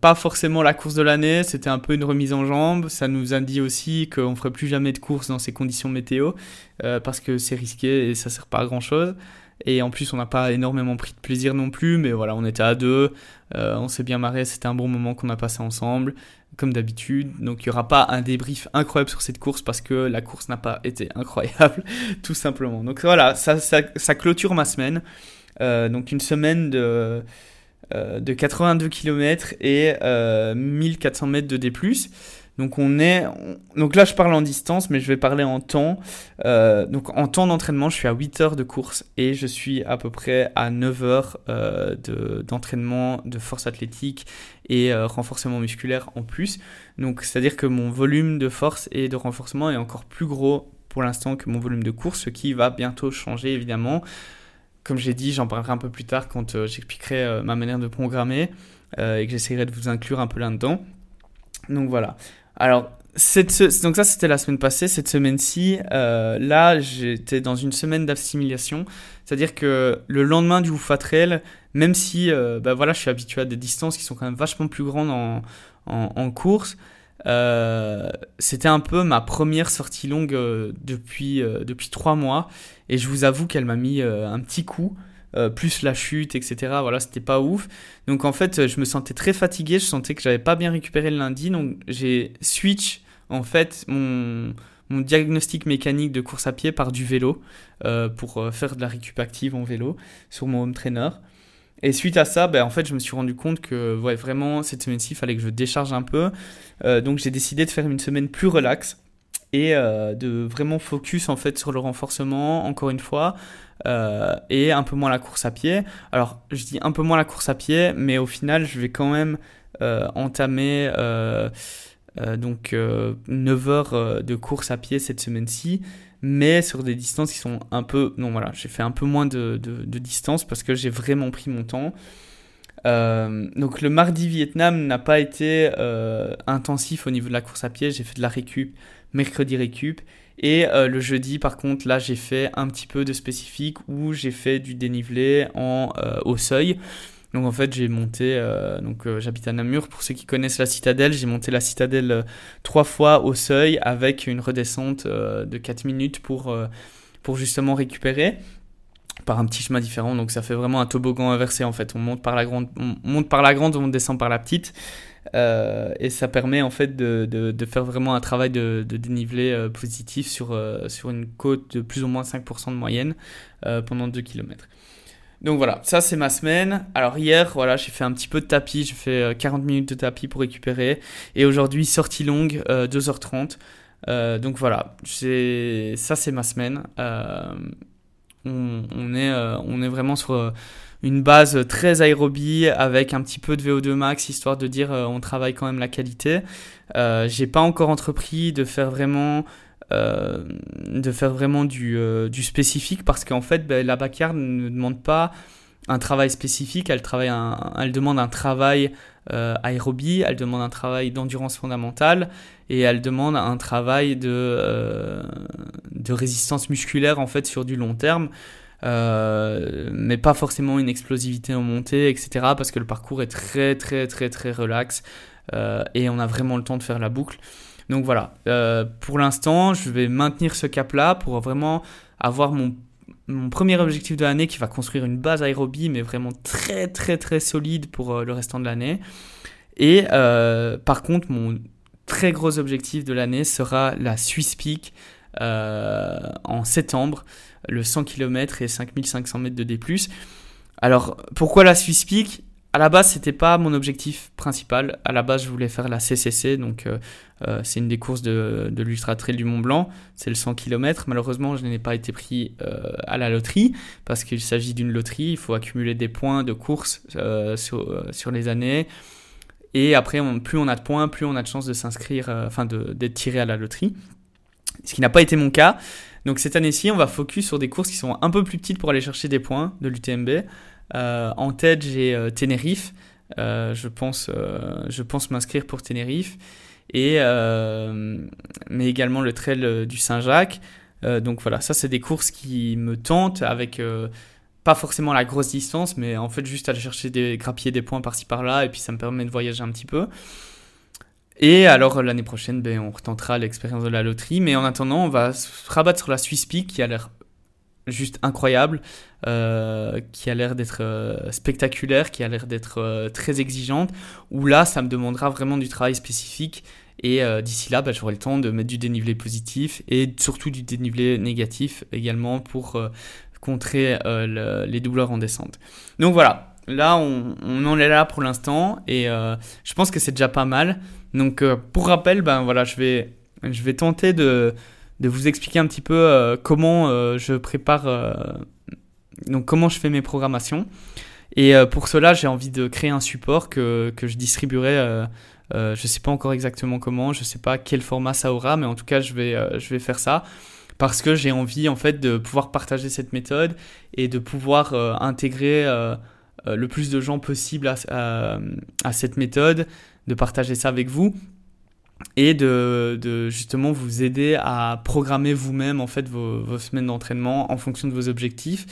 pas forcément la course de l'année, c'était un peu une remise en jambe. Ça nous a dit aussi qu'on ferait plus jamais de course dans ces conditions météo, parce que c'est risqué et ça sert pas à grand chose. Et en plus, on n'a pas énormément pris de plaisir non plus, mais voilà, on était à deux, euh, on s'est bien marré, c'était un bon moment qu'on a passé ensemble, comme d'habitude. Donc il n'y aura pas un débrief incroyable sur cette course parce que la course n'a pas été incroyable, (laughs) tout simplement. Donc voilà, ça, ça, clôture ma semaine. Euh, donc une semaine de, euh, de 82 km et 1400 mètres de D+. Donc on est, donc là je parle en distance, mais je vais parler en temps. Euh, donc en temps d'entraînement, je suis à 8 heures de course et je suis à peu près à 9 heures euh, d'entraînement de, force athlétique et euh, renforcement musculaire en plus. Donc c'est-à-dire que mon volume de force et de renforcement est encore plus gros pour l'instant que mon volume de course, ce qui va bientôt changer évidemment. Comme j'ai dit, j'en parlerai un peu plus tard quand j'expliquerai ma manière de programmer et que j'essaierai de vous inclure un peu là-dedans. Donc voilà. Alors, cette, donc ça c'était la semaine passée. Cette semaine-ci, euh, là j'étais dans une semaine d'assimilation. C'est-à-dire que le lendemain du Oufa Trail, même si euh, bah voilà, je suis habitué à des distances qui sont quand même vachement plus grandes en, en, course, euh, c'était un peu ma première sortie longue depuis, depuis trois mois. Et je vous avoue qu'elle m'a mis un petit coup. Euh, plus la chute, etc. Voilà, c'était pas ouf. Donc en fait, je me sentais très fatigué, je sentais que j'avais pas bien récupéré le lundi, donc j'ai switch en fait mon, diagnostic mécanique de course à pied par du vélo euh, pour euh, faire de la récup active en vélo sur mon home trainer. Et suite à ça, ben, en fait, je me suis rendu compte que ouais, vraiment, cette semaine-ci, il fallait que je décharge un peu. donc j'ai décidé de faire une semaine plus relax et de vraiment focus en fait sur le renforcement, encore une fois, euh, et un peu moins la course à pied. Alors, je dis un peu moins la course à pied, mais au final, je vais quand même euh, entamer euh, donc 9 heures de course à pied cette semaine-ci, mais sur des distances qui sont un peu... Non, voilà, j'ai fait un peu moins de distance parce que j'ai vraiment pris mon temps. donc le mardi Vietnam n'a pas été intensif au niveau de la course à pied, j'ai fait de la récup, mercredi récup, et euh, le jeudi, par contre, là, j'ai fait un petit peu de spécifique où j'ai fait du dénivelé en, euh, au seuil. Donc en fait, j'ai monté, euh, donc j'habite à Namur. Pour ceux qui connaissent la citadelle, j'ai monté la citadelle trois fois au seuil avec une redescente de 4 minutes pour, pour justement récupérer par un petit chemin différent. Donc ça fait vraiment un toboggan inversé en fait. On monte par la grande, on monte par la grande, on descend par la petite. Euh, et ça permet en fait de, de, faire vraiment un travail de, de dénivelé euh, positif sur, euh, sur une côte de plus ou moins 5% de moyenne pendant 2 km. Donc voilà, ça c'est ma semaine. Alors hier, voilà, j'ai fait un petit peu de tapis, j'ai fait 40 minutes de tapis pour récupérer. Et aujourd'hui, sortie longue, 2h30. donc voilà, ça c'est ma semaine. On, est, on est vraiment sur une base très aérobie avec un petit peu de VO2 max histoire de dire on travaille quand même la qualité. j'ai pas encore entrepris de faire vraiment euh, de faire vraiment du, euh, du spécifique parce qu'en fait, ben, la backyard ne demande pas un travail spécifique, elle, travaille elle demande un travail euh, aérobie, elle demande un travail d'endurance fondamentale et elle demande un travail de, de résistance musculaire en fait sur du long terme. Mais pas forcément une explosivité en montée, etc. Parce que le parcours est très très très très relax et on a vraiment le temps de faire la boucle. Donc voilà, euh, pour l'instant, je vais maintenir ce cap-là pour vraiment avoir mon, mon premier objectif de l'année qui va construire une base aérobie, mais vraiment très très très solide pour euh, le restant de l'année. Et euh, par contre, mon très gros objectif de l'année sera la Swiss Peak en septembre, le 100 km et 5500 mètres de D+. Alors, pourquoi la Swiss Peak à la base, c'était pas mon objectif principal. À la base, je voulais faire la CCC, donc euh, euh, c'est une des courses de, l'Ultra Trail du Mont Blanc. C'est le 100 km. Malheureusement, je n'ai pas été pris euh, à la loterie parce qu'il s'agit d'une loterie. Il faut accumuler des points de course sur, sur, les années. Et après, plus on a de points, plus on a de chances de s'inscrire, enfin d'être tiré à la loterie. Ce qui n'a pas été mon cas. Donc cette année-ci, on va focus sur des courses qui sont un peu plus petites pour aller chercher des points de l'UTMB. Euh, en tête, j'ai euh, Tenerife. Euh, je pense, je pense m'inscrire pour Tenerife. Et, mais également le trail du Saint-Jacques. donc voilà, ça c'est des courses qui me tentent avec pas forcément la grosse distance, mais en fait juste aller chercher des grappiller des points par-ci par-là, et puis ça me permet de voyager un petit peu. Et alors l'année prochaine, ben, on retentera l'expérience de la loterie, mais en attendant, on va se rabattre sur la Swiss Peak qui a l'air juste incroyable, euh, qui a l'air d'être euh, spectaculaire, qui a l'air d'être euh, très exigeante, où là, ça me demandera vraiment du travail spécifique. Et d'ici là, bah, j'aurai le temps de mettre du dénivelé positif et surtout du dénivelé négatif également pour contrer les douleurs en descente. Donc voilà, là, on en est là pour l'instant et je pense que c'est déjà pas mal. Donc pour rappel, ben voilà, je vais, tenter de vous expliquer un petit peu euh, comment euh, je prépare, euh, donc comment je fais mes programmations. Et pour cela, j'ai envie de créer un support que, que je distribuerai. je ne sais pas encore exactement comment, je ne sais pas quel format ça aura, mais en tout cas, je vais, je vais faire ça parce que j'ai envie en fait de pouvoir partager cette méthode et de pouvoir intégrer le plus de gens possible à, cette méthode, de partager ça avec vous et de, justement vous aider à programmer vous-même en fait vos, semaines d'entraînement en fonction de vos objectifs.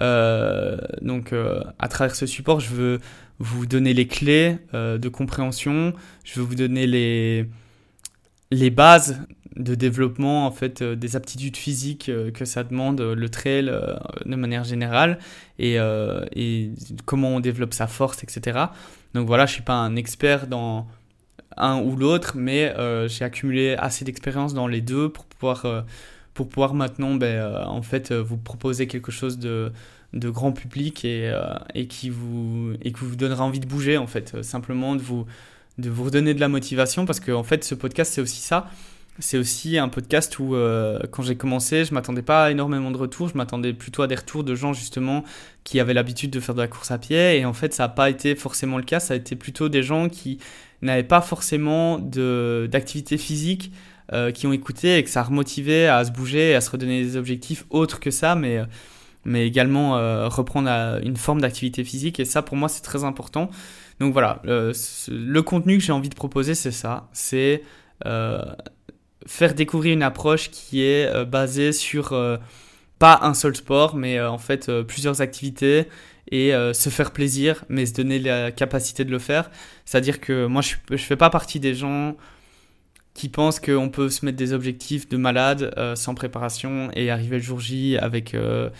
Euh, donc euh, à travers ce support, je veux vous donner les clés euh, de compréhension, je veux vous donner les, les bases de développement en fait des aptitudes physiques que ça demande le trail de manière générale et, comment on développe sa force etc donc voilà je suis pas un expert dans un ou l'autre, mais euh, j'ai accumulé assez d'expérience dans les deux pour pouvoir, euh, pour pouvoir maintenant ben, euh, en fait, vous proposer quelque chose de, de grand public et, et, qui vous, et qui vous donnera envie de bouger, en fait, simplement de vous, de vous redonner de la motivation, parce que en fait, ce podcast, c'est aussi ça. C'est aussi un podcast où, quand j'ai commencé, je m'attendais pas à énormément de retours. Je m'attendais plutôt à des retours de gens justement qui avaient l'habitude de faire de la course à pied. Et en fait, ça n'a pas été forcément le cas. Ça a été plutôt des gens qui n'avaient pas forcément d'activité physique euh, qui ont écouté et que ça a remotivé à se bouger à se redonner des objectifs autres que ça, mais, mais également euh, reprendre une forme d'activité physique. Et ça, pour moi, c'est très important. Donc voilà, le contenu que j'ai envie de proposer, c'est ça. C'est euh, faire découvrir une approche qui est basée sur pas un seul sport, mais en fait plusieurs activités et euh, se faire plaisir, mais se donner la capacité de le faire. C'est-à-dire que moi, je ne fais pas partie des gens qui pensent qu'on peut se mettre des objectifs de malade euh, sans préparation et arriver le jour J avec, euh,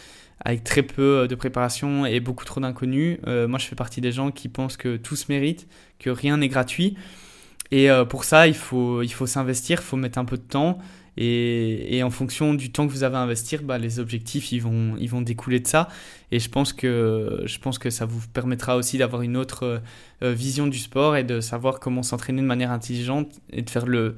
avec très peu de préparation et beaucoup trop d'inconnus. moi, je fais partie des gens qui pensent que tout se mérite, que rien n'est gratuit. Et pour ça, il faut, il faut s'investir, il faut mettre un peu de temps. Et, en fonction du temps que vous avez à investir, bah, les objectifs ils vont, ils vont découler de ça. Et je pense que, je pense que ça vous permettra aussi d'avoir une autre euh, vision du sport et de savoir comment s'entraîner de manière intelligente et de faire le,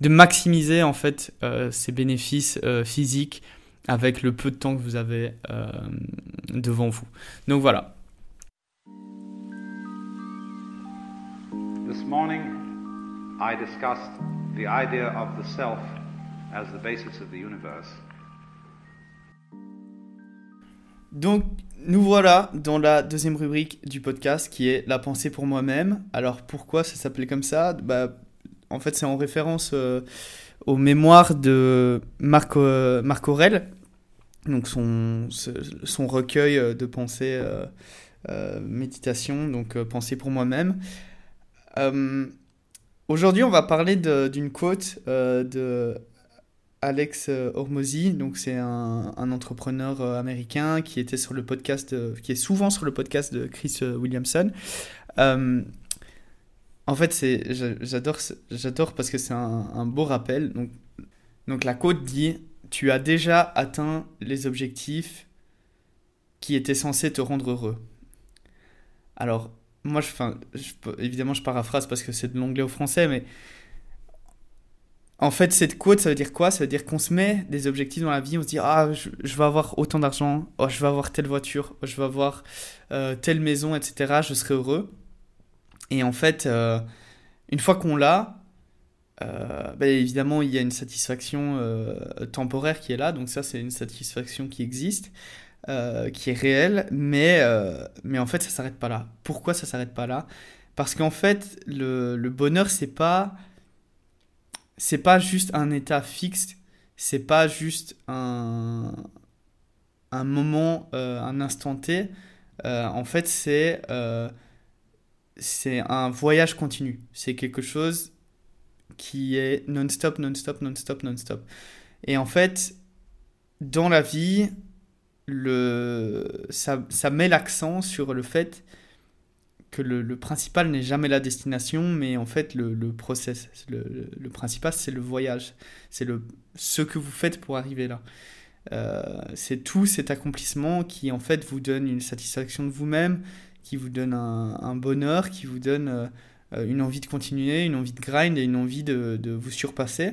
de maximiser en fait euh, ses bénéfices euh, physiques avec le peu de temps que vous avez devant vous. Donc voilà. This morning, I discussed the idea of the self as the basis of the universe. Donc, nous voilà dans la deuxième rubrique du podcast qui est la pensée pour moi-même. Alors, pourquoi ça s'appelait comme ça? Bah, En fait, c'est en référence euh, aux mémoires de Marc, euh, Marc Aurel, donc son, son recueil euh, de pensée, méditation, donc pensée pour moi-même. Aujourd'hui, on va parler d'une quote de Alex euh, Hormozy, donc c'est un, entrepreneur euh, américain qui était sur le podcast, qui est souvent sur le podcast de Chris euh, Williamson. en fait, j'adore, j'adore parce que c'est un, beau rappel. Donc, donc la quote dit Tu as déjà atteint les objectifs qui étaient censés te rendre heureux. Alors, moi, je, évidemment, je paraphrase parce que c'est de l'anglais au français, mais en fait, cette quote, ça veut dire quoi? Ça veut dire qu'on se met des objectifs dans la vie, on se dit Ah, je, vais avoir autant d'argent, oh, je vais avoir telle voiture, oh, je vais avoir euh, telle maison, etc. Je serai heureux. Et en fait, euh, une fois qu'on l'a, euh, ben, évidemment, il y a une satisfaction temporaire qui est là, donc ça, c'est une satisfaction qui existe, qui est réelle, mais, mais en fait, ça s'arrête pas là. Pourquoi ça s'arrête pas là? Parce qu'en fait, le, le bonheur, c'est pas c'est pas juste un état fixe, c'est pas juste un, un moment, euh, un instant T. Euh, en fait, c'est euh, c'est un voyage continu. C'est quelque chose qui est non-stop, non-stop, non-stop, non-stop. Et en fait, dans la vie, le, ça, ça met l'accent sur le fait que le, principal n'est jamais la destination, mais en fait le, process. Le, principal, c'est le voyage. C'est le, ce que vous faites pour arriver là. Euh, c'est tout cet accomplissement qui en fait vous donne une satisfaction de vous-même, qui vous donne un, un, bonheur, qui vous donne euh, une envie de continuer, une envie de grind et une envie de, de vous surpasser.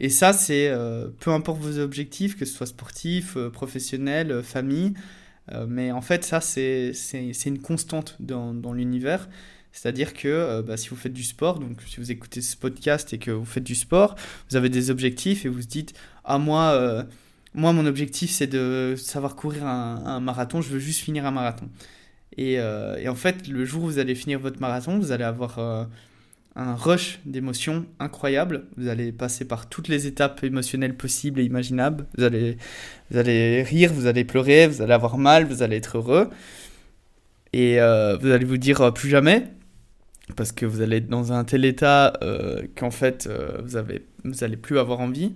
Et ça, c'est euh, peu importe vos objectifs, que ce soit sportif, professionnel, famille, euh, mais en fait, ça, c'est une constante dans, dans l'univers. C'est-à-dire que euh, bah, si vous faites du sport, donc si vous écoutez ce podcast et que vous faites du sport, vous avez des objectifs et vous vous dites Ah, moi, euh, moi mon objectif, c'est de savoir courir un, marathon, je veux juste finir un marathon. Et, et, en fait, le jour où vous allez finir votre marathon, vous allez avoir un rush d'émotions incroyable. Vous allez passer par toutes les étapes émotionnelles possibles et imaginables. Vous allez, vous allez rire, vous allez pleurer, vous allez avoir mal, vous allez être heureux. Et euh, vous allez vous dire euh, plus jamais. Parce que vous allez être dans un tel état euh, qu'en fait, vous, avez, vous plus avoir envie.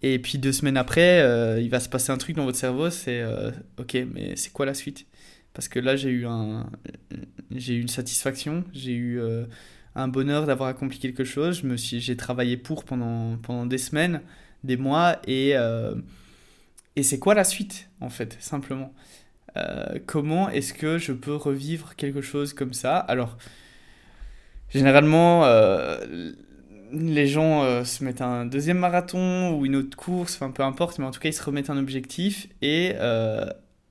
Et puis deux semaines après, il va se passer un truc dans votre cerveau, c'est ok, mais c'est quoi la suite? Parce que là, j'ai eu, j'ai eu une satisfaction, j'ai eu un bonheur d'avoir accompli quelque chose. Je me suis, j'ai travaillé pour pendant, pendant des semaines, des mois, et, euh, et c'est quoi la suite, en fait, simplement? Euh, Comment est-ce que je peux revivre quelque chose comme ça? Alors, généralement, euh, les gens se mettent un deuxième marathon ou une autre course, enfin peu importe, mais en tout cas, ils se remettent un objectif, et,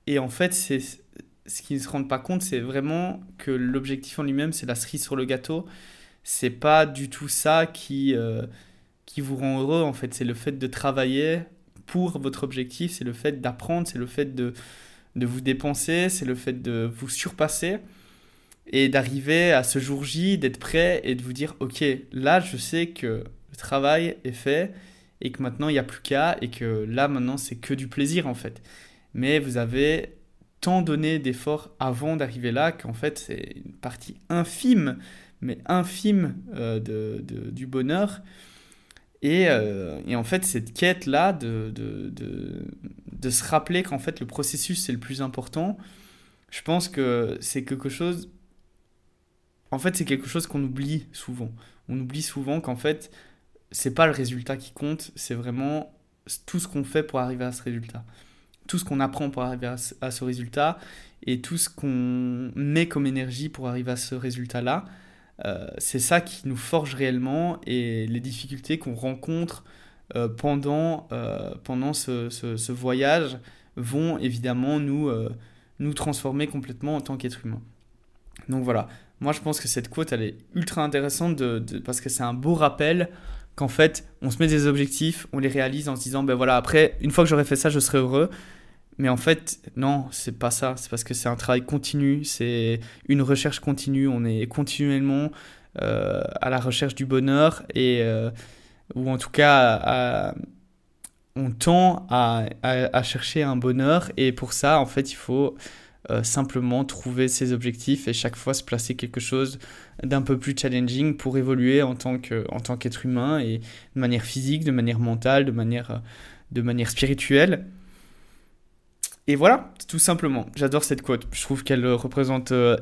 et en fait, c'est ce qu'ils ne se rendent pas compte, c'est vraiment que l'objectif en lui-même, c'est la cerise sur le gâteau c'est pas du tout ça qui, euh, qui vous rend heureux en fait. C'est le fait de travailler pour votre objectif, c'est le fait d'apprendre, c'est le fait de, de vous dépenser, c'est le fait de vous surpasser et d'arriver à ce jour J, d'être prêt et de vous dire ok, là je sais que le travail est fait et que maintenant il n'y a plus qu'à et que là maintenant c'est que du plaisir en fait. Mais vous avez tant donné d'efforts avant d'arriver là qu'en fait c'est une partie infime mais infime euh, de, du bonheur. Et, euh, et, en fait, cette quête-là de, de, se rappeler qu'en fait le processus c'est le plus important, je pense que c'est quelque chose. En fait, c'est quelque chose qu'on oublie souvent. On oublie souvent qu'en fait, c'est pas le résultat qui compte, c'est vraiment tout ce qu'on fait pour arriver à ce résultat. Tout ce qu'on apprend pour arriver à ce, résultat et tout ce qu'on met comme énergie pour arriver à ce résultat-là, euh, c'est ça qui nous forge réellement et les difficultés qu'on rencontre euh, pendant, euh, pendant ce, ce, voyage vont évidemment nous, nous transformer complètement en tant qu'être humain. Donc voilà, moi je pense que cette quote elle est ultra intéressante de, parce que c'est un beau rappel qu'en fait, on se met des objectifs, on les réalise en se disant, ben voilà, après, une fois que j'aurai fait ça, je serai heureux. Mais en fait, non, c'est pas ça. C'est parce que c'est un travail continu, c'est une recherche continue. On est continuellement euh, à la recherche du bonheur et euh, ou en tout cas, on tend à, à, chercher un bonheur. Et pour ça, en fait, il faut euh, simplement trouver ses objectifs et chaque fois se placer quelque chose d'un peu plus challenging pour évoluer en tant qu'être humain et de manière physique, de manière mentale, de manière, de manière spirituelle. Et voilà, tout simplement. J'adore cette quote. Je trouve qu'elle représente euh,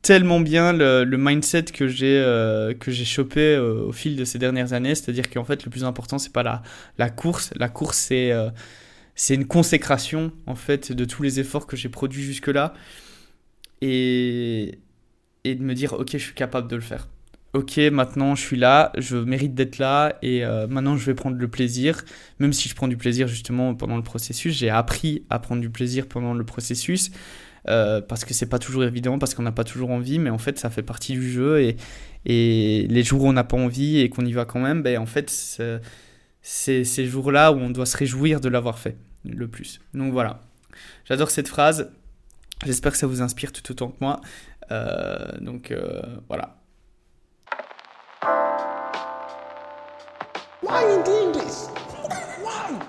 tellement bien le, mindset que j'ai que j'ai chopé au fil de ces dernières années. C'est-à-dire qu'en fait, le plus important, c'est pas la, la course. La course, c'est c'est une consécration en fait de tous les efforts que j'ai produits jusque-là et, et de me dire ok je suis capable de le faire. Ok maintenant je suis là, je mérite d'être là et euh, maintenant je vais prendre le plaisir. Même si je prends du plaisir justement pendant le processus, j'ai appris à prendre du plaisir pendant le processus. Euh, parce que c'est pas toujours évident, parce qu'on n'a pas toujours envie, mais en fait ça fait partie du jeu et, les jours où on n'a pas envie et qu'on y va quand même, ben en fait c'est ces jours-là où on doit se réjouir de l'avoir fait le plus. Donc voilà, j'adore cette phrase. J'espère que ça vous inspire tout autant que moi. Euh, donc euh, voilà.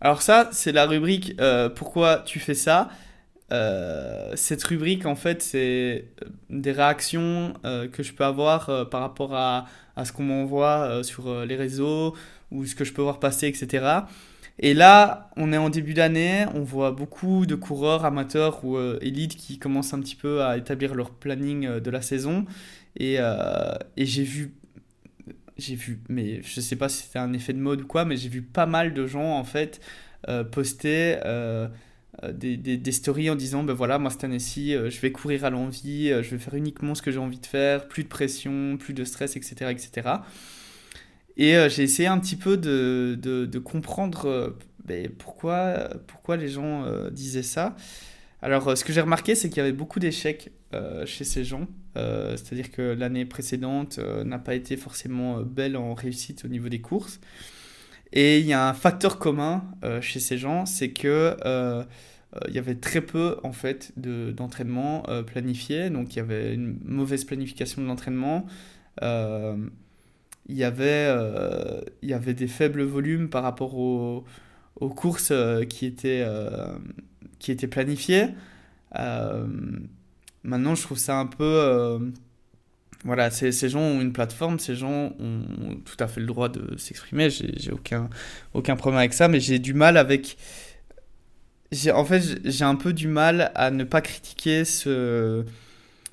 Alors ça, c'est la rubrique euh, Pourquoi tu fais ça euh, cette rubrique, en fait, c'est euh, des réactions que je peux avoir par rapport à ce qu'on m'envoie sur les réseaux ou ce que je peux voir passer, etc. Et là, on est en début d'année, on voit beaucoup de coureurs amateurs ou élites qui commencent un petit peu à établir leur planning de la saison. Et, et j'ai vu, j'ai vu, mais je sais pas si c'était un effet de mode ou quoi, mais j'ai vu pas mal de gens en fait poster euh, des, stories en disant ben voilà moi cette année-ci euh, je vais courir à l'envie euh, je vais faire uniquement ce que j'ai envie de faire plus de pression plus de stress etc etc et j'ai essayé un petit peu de, de, comprendre ben, pourquoi pourquoi les gens disaient ça. Alors ce que j'ai remarqué c'est qu'il y avait beaucoup d'échecs chez ces gens. C'est-à-dire que l'année précédente n'a pas été forcément belle en réussite au niveau des courses. Et il y a un facteur commun chez ces gens, c'est que euh, il y avait très peu en fait d'entraînement euh, planifié, donc il y avait une mauvaise planification de l'entraînement. Euh, il y avait il y avait des faibles volumes par rapport aux, courses qui étaient qui étaient planifiées. maintenant, je trouve ça un peu voilà, ces, ces, gens ont une plateforme, ces gens ont tout à fait le droit de s'exprimer, j'ai aucun, aucun problème avec ça, mais j'ai du mal avec en fait, j'ai un peu du mal à ne pas critiquer ce,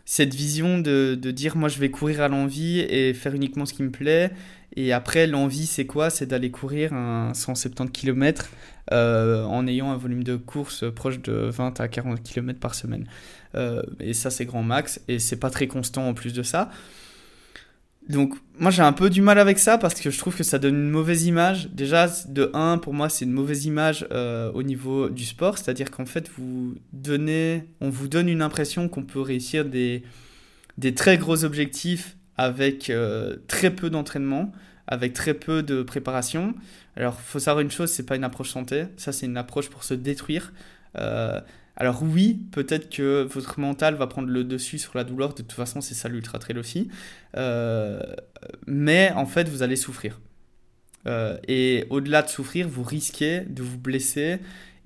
cette vision de, dire moi je vais courir à l'envie et faire uniquement ce qui me plaît. Et après, l'envie, c'est quoi? C'est d'aller courir un 170 km euh, en ayant un volume de course proche de 20 à 40 km par semaine. Euh, et ça, c'est grand max. Et c'est pas très constant en plus de ça. Donc moi j'ai un peu du mal avec ça parce que je trouve que ça donne une mauvaise image. Déjà de 1 pour moi c'est une mauvaise image euh, au niveau du sport, c'est-à-dire qu'en fait vous donnez, on vous donne une impression qu'on peut réussir des, très gros objectifs avec euh, très peu d'entraînement, avec très peu de préparation. Alors faut savoir une chose, c'est pas une approche santé, ça c'est une approche pour se détruire. Euh, alors oui, peut-être que votre mental va prendre le dessus sur la douleur, de toute façon c'est ça l'ultra trail aussi, euh, mais en fait vous allez souffrir. Euh, et au-delà de souffrir, vous risquez de vous blesser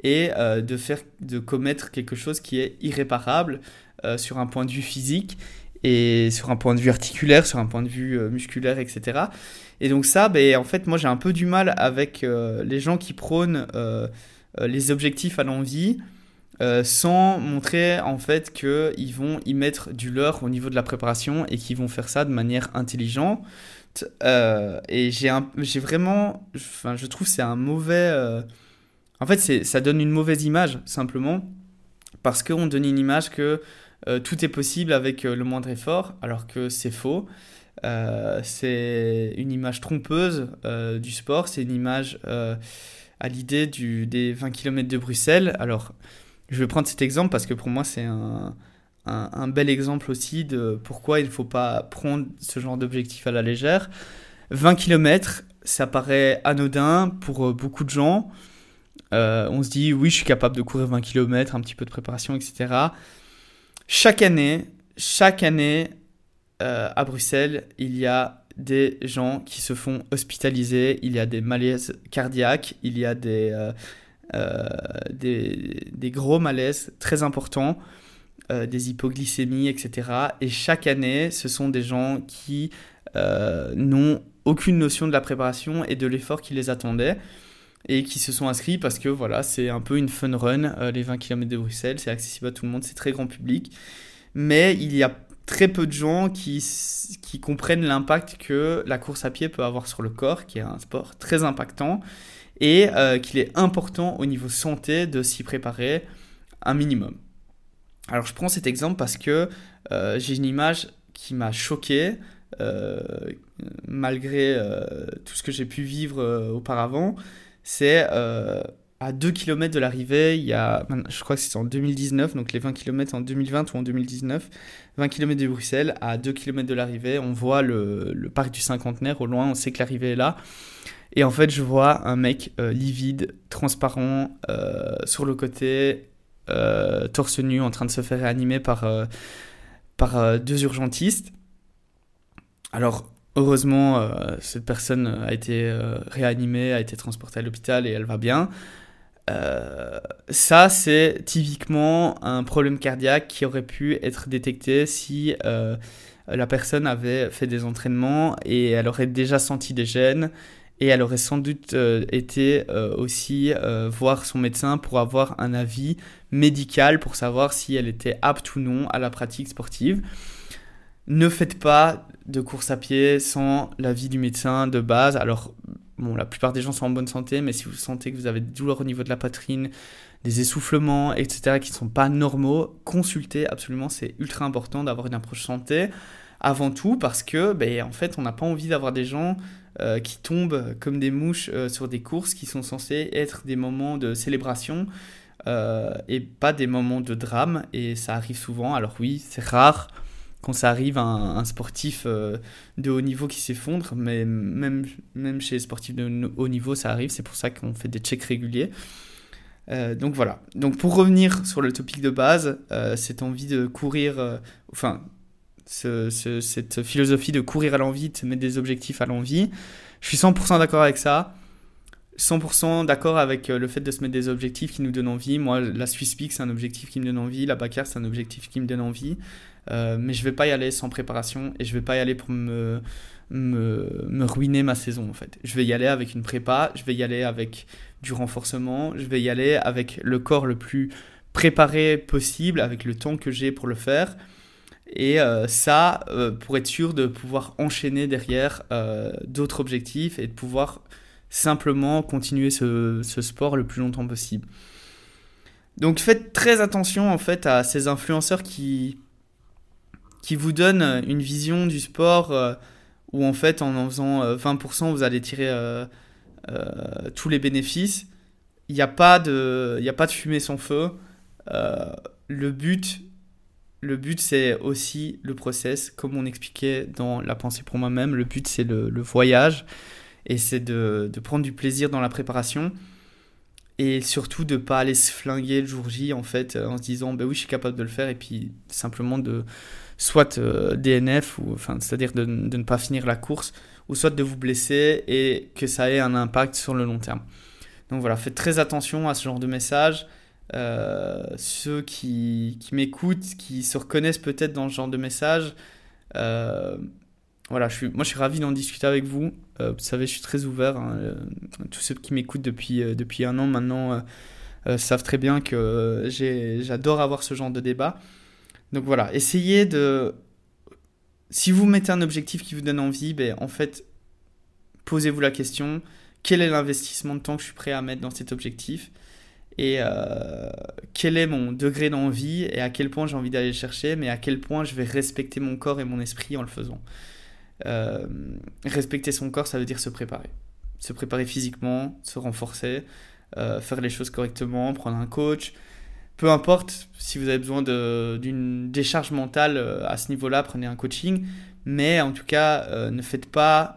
et euh, de, faire, de commettre quelque chose qui est irréparable sur un point de vue physique et sur un point de vue articulaire, sur un point de vue musculaire, etc. Et donc ça, ben, en fait, moi j'ai un peu du mal avec les gens qui prônent les objectifs à l'envie sans montrer en fait qu'ils vont y mettre du leur au niveau de la préparation et qu'ils vont faire ça de manière intelligente. et j'ai vraiment, enfin, je trouve c'est un mauvais. en fait, ça donne une mauvaise image simplement parce qu'on donne une image que euh, tout est possible avec euh, le moindre effort, alors que c'est faux. Euh, c'est une image trompeuse du sport, c'est une image à l'idée des 20 km de Bruxelles. Alors, je vais prendre cet exemple parce que pour moi, c'est un, un, bel exemple aussi de pourquoi il ne faut pas prendre ce genre d'objectif à la légère. 20 km, ça paraît anodin pour beaucoup de gens. on se dit, oui, je suis capable de courir 20 km, un petit peu de préparation, etc. Chaque année, chaque année, euh, à Bruxelles, il y a des gens qui se font hospitaliser, il y a des malaises cardiaques, il y a des, euh, euh, des, gros malaises très importants, des hypoglycémies, etc. Et chaque année, ce sont des gens qui n'ont aucune notion de la préparation et de l'effort qui les attendait et qui se sont inscrits parce que voilà, c'est un peu une fun run, euh, les 20 km de Bruxelles, c'est accessible à tout le monde, c'est très grand public. Mais il y a très peu de gens qui, qui comprennent l'impact que la course à pied peut avoir sur le corps, qui est un sport très impactant, et euh, qu'il est important au niveau santé de s'y préparer un minimum. Alors je prends cet exemple parce que euh, j'ai une image qui m'a choqué, malgré tout ce que j'ai pu vivre auparavant c'est euh, à 2 km de l'arrivée, il y a, je crois que c'est en 2019, donc les 20 km en 2020 ou en 2019, 20 km de Bruxelles, à 2 km de l'arrivée, on voit le, parc du cinquantenaire au loin, on sait que l'arrivée est là. Et en fait, je vois un mec euh, livide, transparent, euh, sur le côté, torse nu, en train de se faire réanimer par, par deux urgentistes. Alors, Heureusement, euh, cette personne a été euh, réanimée, a été transportée à l'hôpital et elle va bien. Euh, ça, c'est typiquement un problème cardiaque qui aurait pu être détecté si la personne avait fait des entraînements et elle aurait déjà senti des gènes et elle aurait sans doute été aussi voir son médecin pour avoir un avis médical pour savoir si elle était apte ou non à la pratique sportive. Ne faites pas de course à pied sans l'avis du médecin de base. Alors, bon, la plupart des gens sont en bonne santé, mais si vous sentez que vous avez des douleurs au niveau de la poitrine, des essoufflements, etc., qui ne sont pas normaux, consultez absolument, c'est ultra important d'avoir une approche santé. Avant tout parce que, ben, en fait, on n'a pas envie d'avoir des gens euh, qui tombent comme des mouches euh, sur des courses qui sont censés être des moments de célébration euh, et pas des moments de drame. Et ça arrive souvent. Alors oui, c'est rare quand ça arrive à un, sportif de haut niveau qui s'effondre, mais même, même chez les sportifs de haut niveau, ça arrive, c'est pour ça qu'on fait des checks réguliers. Donc voilà. Donc pour revenir sur le topic de base, cette envie de courir, enfin, cette philosophie de courir à l'envie, de se mettre des objectifs à l'envie, je suis 100% d'accord avec ça. 100% d'accord avec le fait de se mettre des objectifs qui nous donnent envie. Moi, la Swiss Peak, c'est un objectif qui me donne envie. La Bacar, c'est un objectif qui me donne envie. Euh, mais je vais pas y aller sans préparation et je vais pas y aller pour me, me, me, ruiner ma saison en fait. Je vais y aller avec une prépa, je vais y aller avec du renforcement, je vais y aller avec le corps le plus préparé possible, avec le temps que j'ai pour le faire. Et euh, ça, euh, pour être sûr de pouvoir enchaîner derrière d'autres objectifs et de pouvoir simplement continuer ce, sport le plus longtemps possible. Donc faites très attention en fait à ces influenceurs qui qui vous donne euh, une vision du sport euh, où en fait en en faisant 20% euh, vous allez tirer tous les bénéfices. Il n'y a, pas de, a pas de fumée sans feu. le but, le but c'est aussi le process, comme on expliquait dans La pensée pour moi-même. Le but c'est le, voyage et c'est de, prendre du plaisir dans la préparation et surtout de pas aller se flinguer le jour J en fait en se disant ben oui je suis capable de le faire et puis simplement de soit euh, DNF, ou, enfin, c'est-à-dire de, ne pas finir la course, ou soit de vous blesser et que ça ait un impact sur le long terme. Donc voilà, faites très attention à ce genre de message. Euh, ceux qui, qui m'écoutent, qui se reconnaissent peut-être dans ce genre de message, euh, voilà, je suis, moi je suis ravi d'en discuter avec vous. vous savez, je suis très ouvert. Hein, tous ceux qui m'écoutent depuis, depuis un an maintenant savent très bien que j'adore avoir ce genre de débat. Donc voilà, essayez de... Si vous mettez un objectif qui vous donne envie, ben, en fait, posez-vous la question, quel est l'investissement de temps que je suis prêt à mettre dans cet objectif? Et euh, quel est mon degré d'envie et à quel point j'ai envie d'aller le chercher, mais à quel point je vais respecter mon corps et mon esprit en le faisant. Euh, respecter son corps, ça veut dire se préparer. Se préparer physiquement, se renforcer, euh, faire les choses correctement, prendre un coach. Peu importe si vous avez besoin d'une décharge mentale à ce niveau-là, prenez un coaching. Mais en tout cas, ne faites pas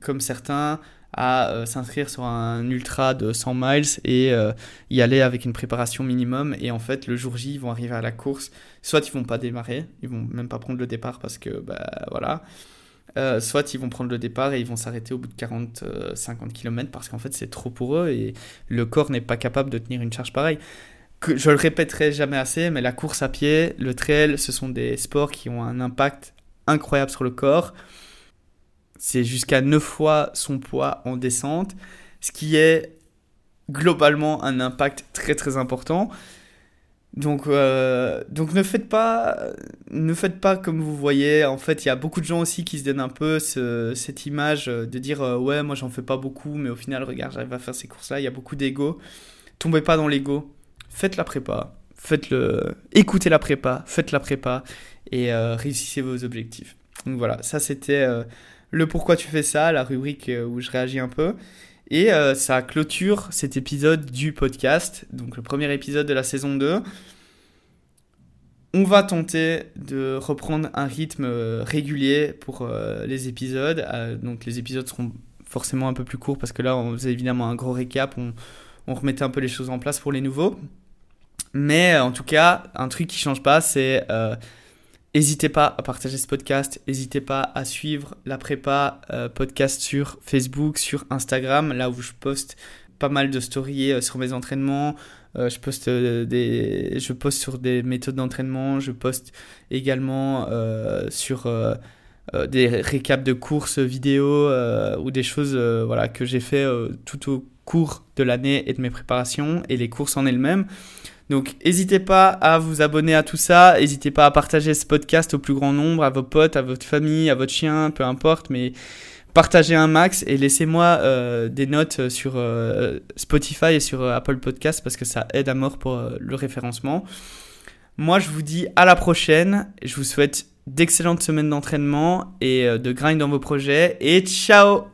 comme certains à euh, s'inscrire sur un ultra de 100 miles et euh, y aller avec une préparation minimum. Et en fait, le jour J, ils vont arriver à la course. Soit ils vont pas démarrer, ils vont même pas prendre le départ parce que, bah voilà. Euh, soit ils vont prendre le départ et ils vont s'arrêter au bout de 40-50 km parce qu'en fait c'est trop pour eux et le corps n'est pas capable de tenir une charge pareille. Que, je le répéterai jamais assez, mais la course à pied, le trail, ce sont des sports qui ont un impact incroyable sur le corps c'est jusqu'à 9 fois son poids en descente, ce qui est globalement un impact très très important. Donc, euh, donc ne faites pas, ne faites pas comme vous voyez. En fait, il y a beaucoup de gens aussi qui se donnent un peu cette image de dire euh, ouais, moi j'en fais pas beaucoup, mais au final, regarde, j'arrive à faire ces courses-là. Il y a beaucoup d'ego. Tombez pas dans l'ego. Faites la prépa. Faites le, écoutez la prépa. Faites la prépa et euh, réussissez vos objectifs. Donc voilà, ça c'était le pourquoi tu fais ça, la rubrique euh, où je réagis un peu. Et euh, ça clôture cet épisode du podcast, donc le premier épisode de la saison 2. On va tenter de reprendre un rythme euh, régulier pour les épisodes. donc les épisodes seront forcément un peu plus courts parce que là on faisait évidemment un gros récap, on, on remettait un peu les choses en place pour les nouveaux. Mais en tout cas, un truc qui change pas, c'est N'hésitez pas à partager ce podcast, n'hésitez pas à suivre la prépa euh, podcast sur Facebook, sur Instagram, là où je poste pas mal de stories euh, sur mes entraînements, euh, je, poste, des, je poste sur des méthodes d'entraînement, je poste également sur des récaps de courses vidéo ou des choses voilà, que j'ai fait tout au cours de l'année et de mes préparations et les courses en elles-mêmes. Donc n'hésitez pas à vous abonner à tout ça, n'hésitez pas à partager ce podcast au plus grand nombre, à vos potes, à votre famille, à votre chien, peu importe, mais partagez un max et laissez-moi euh, des notes sur euh, Spotify et sur euh, Apple Podcast parce que ça aide à mort pour le référencement. Moi je vous dis à la prochaine, je vous souhaite d'excellentes semaines d'entraînement et de grind dans vos projets et ciao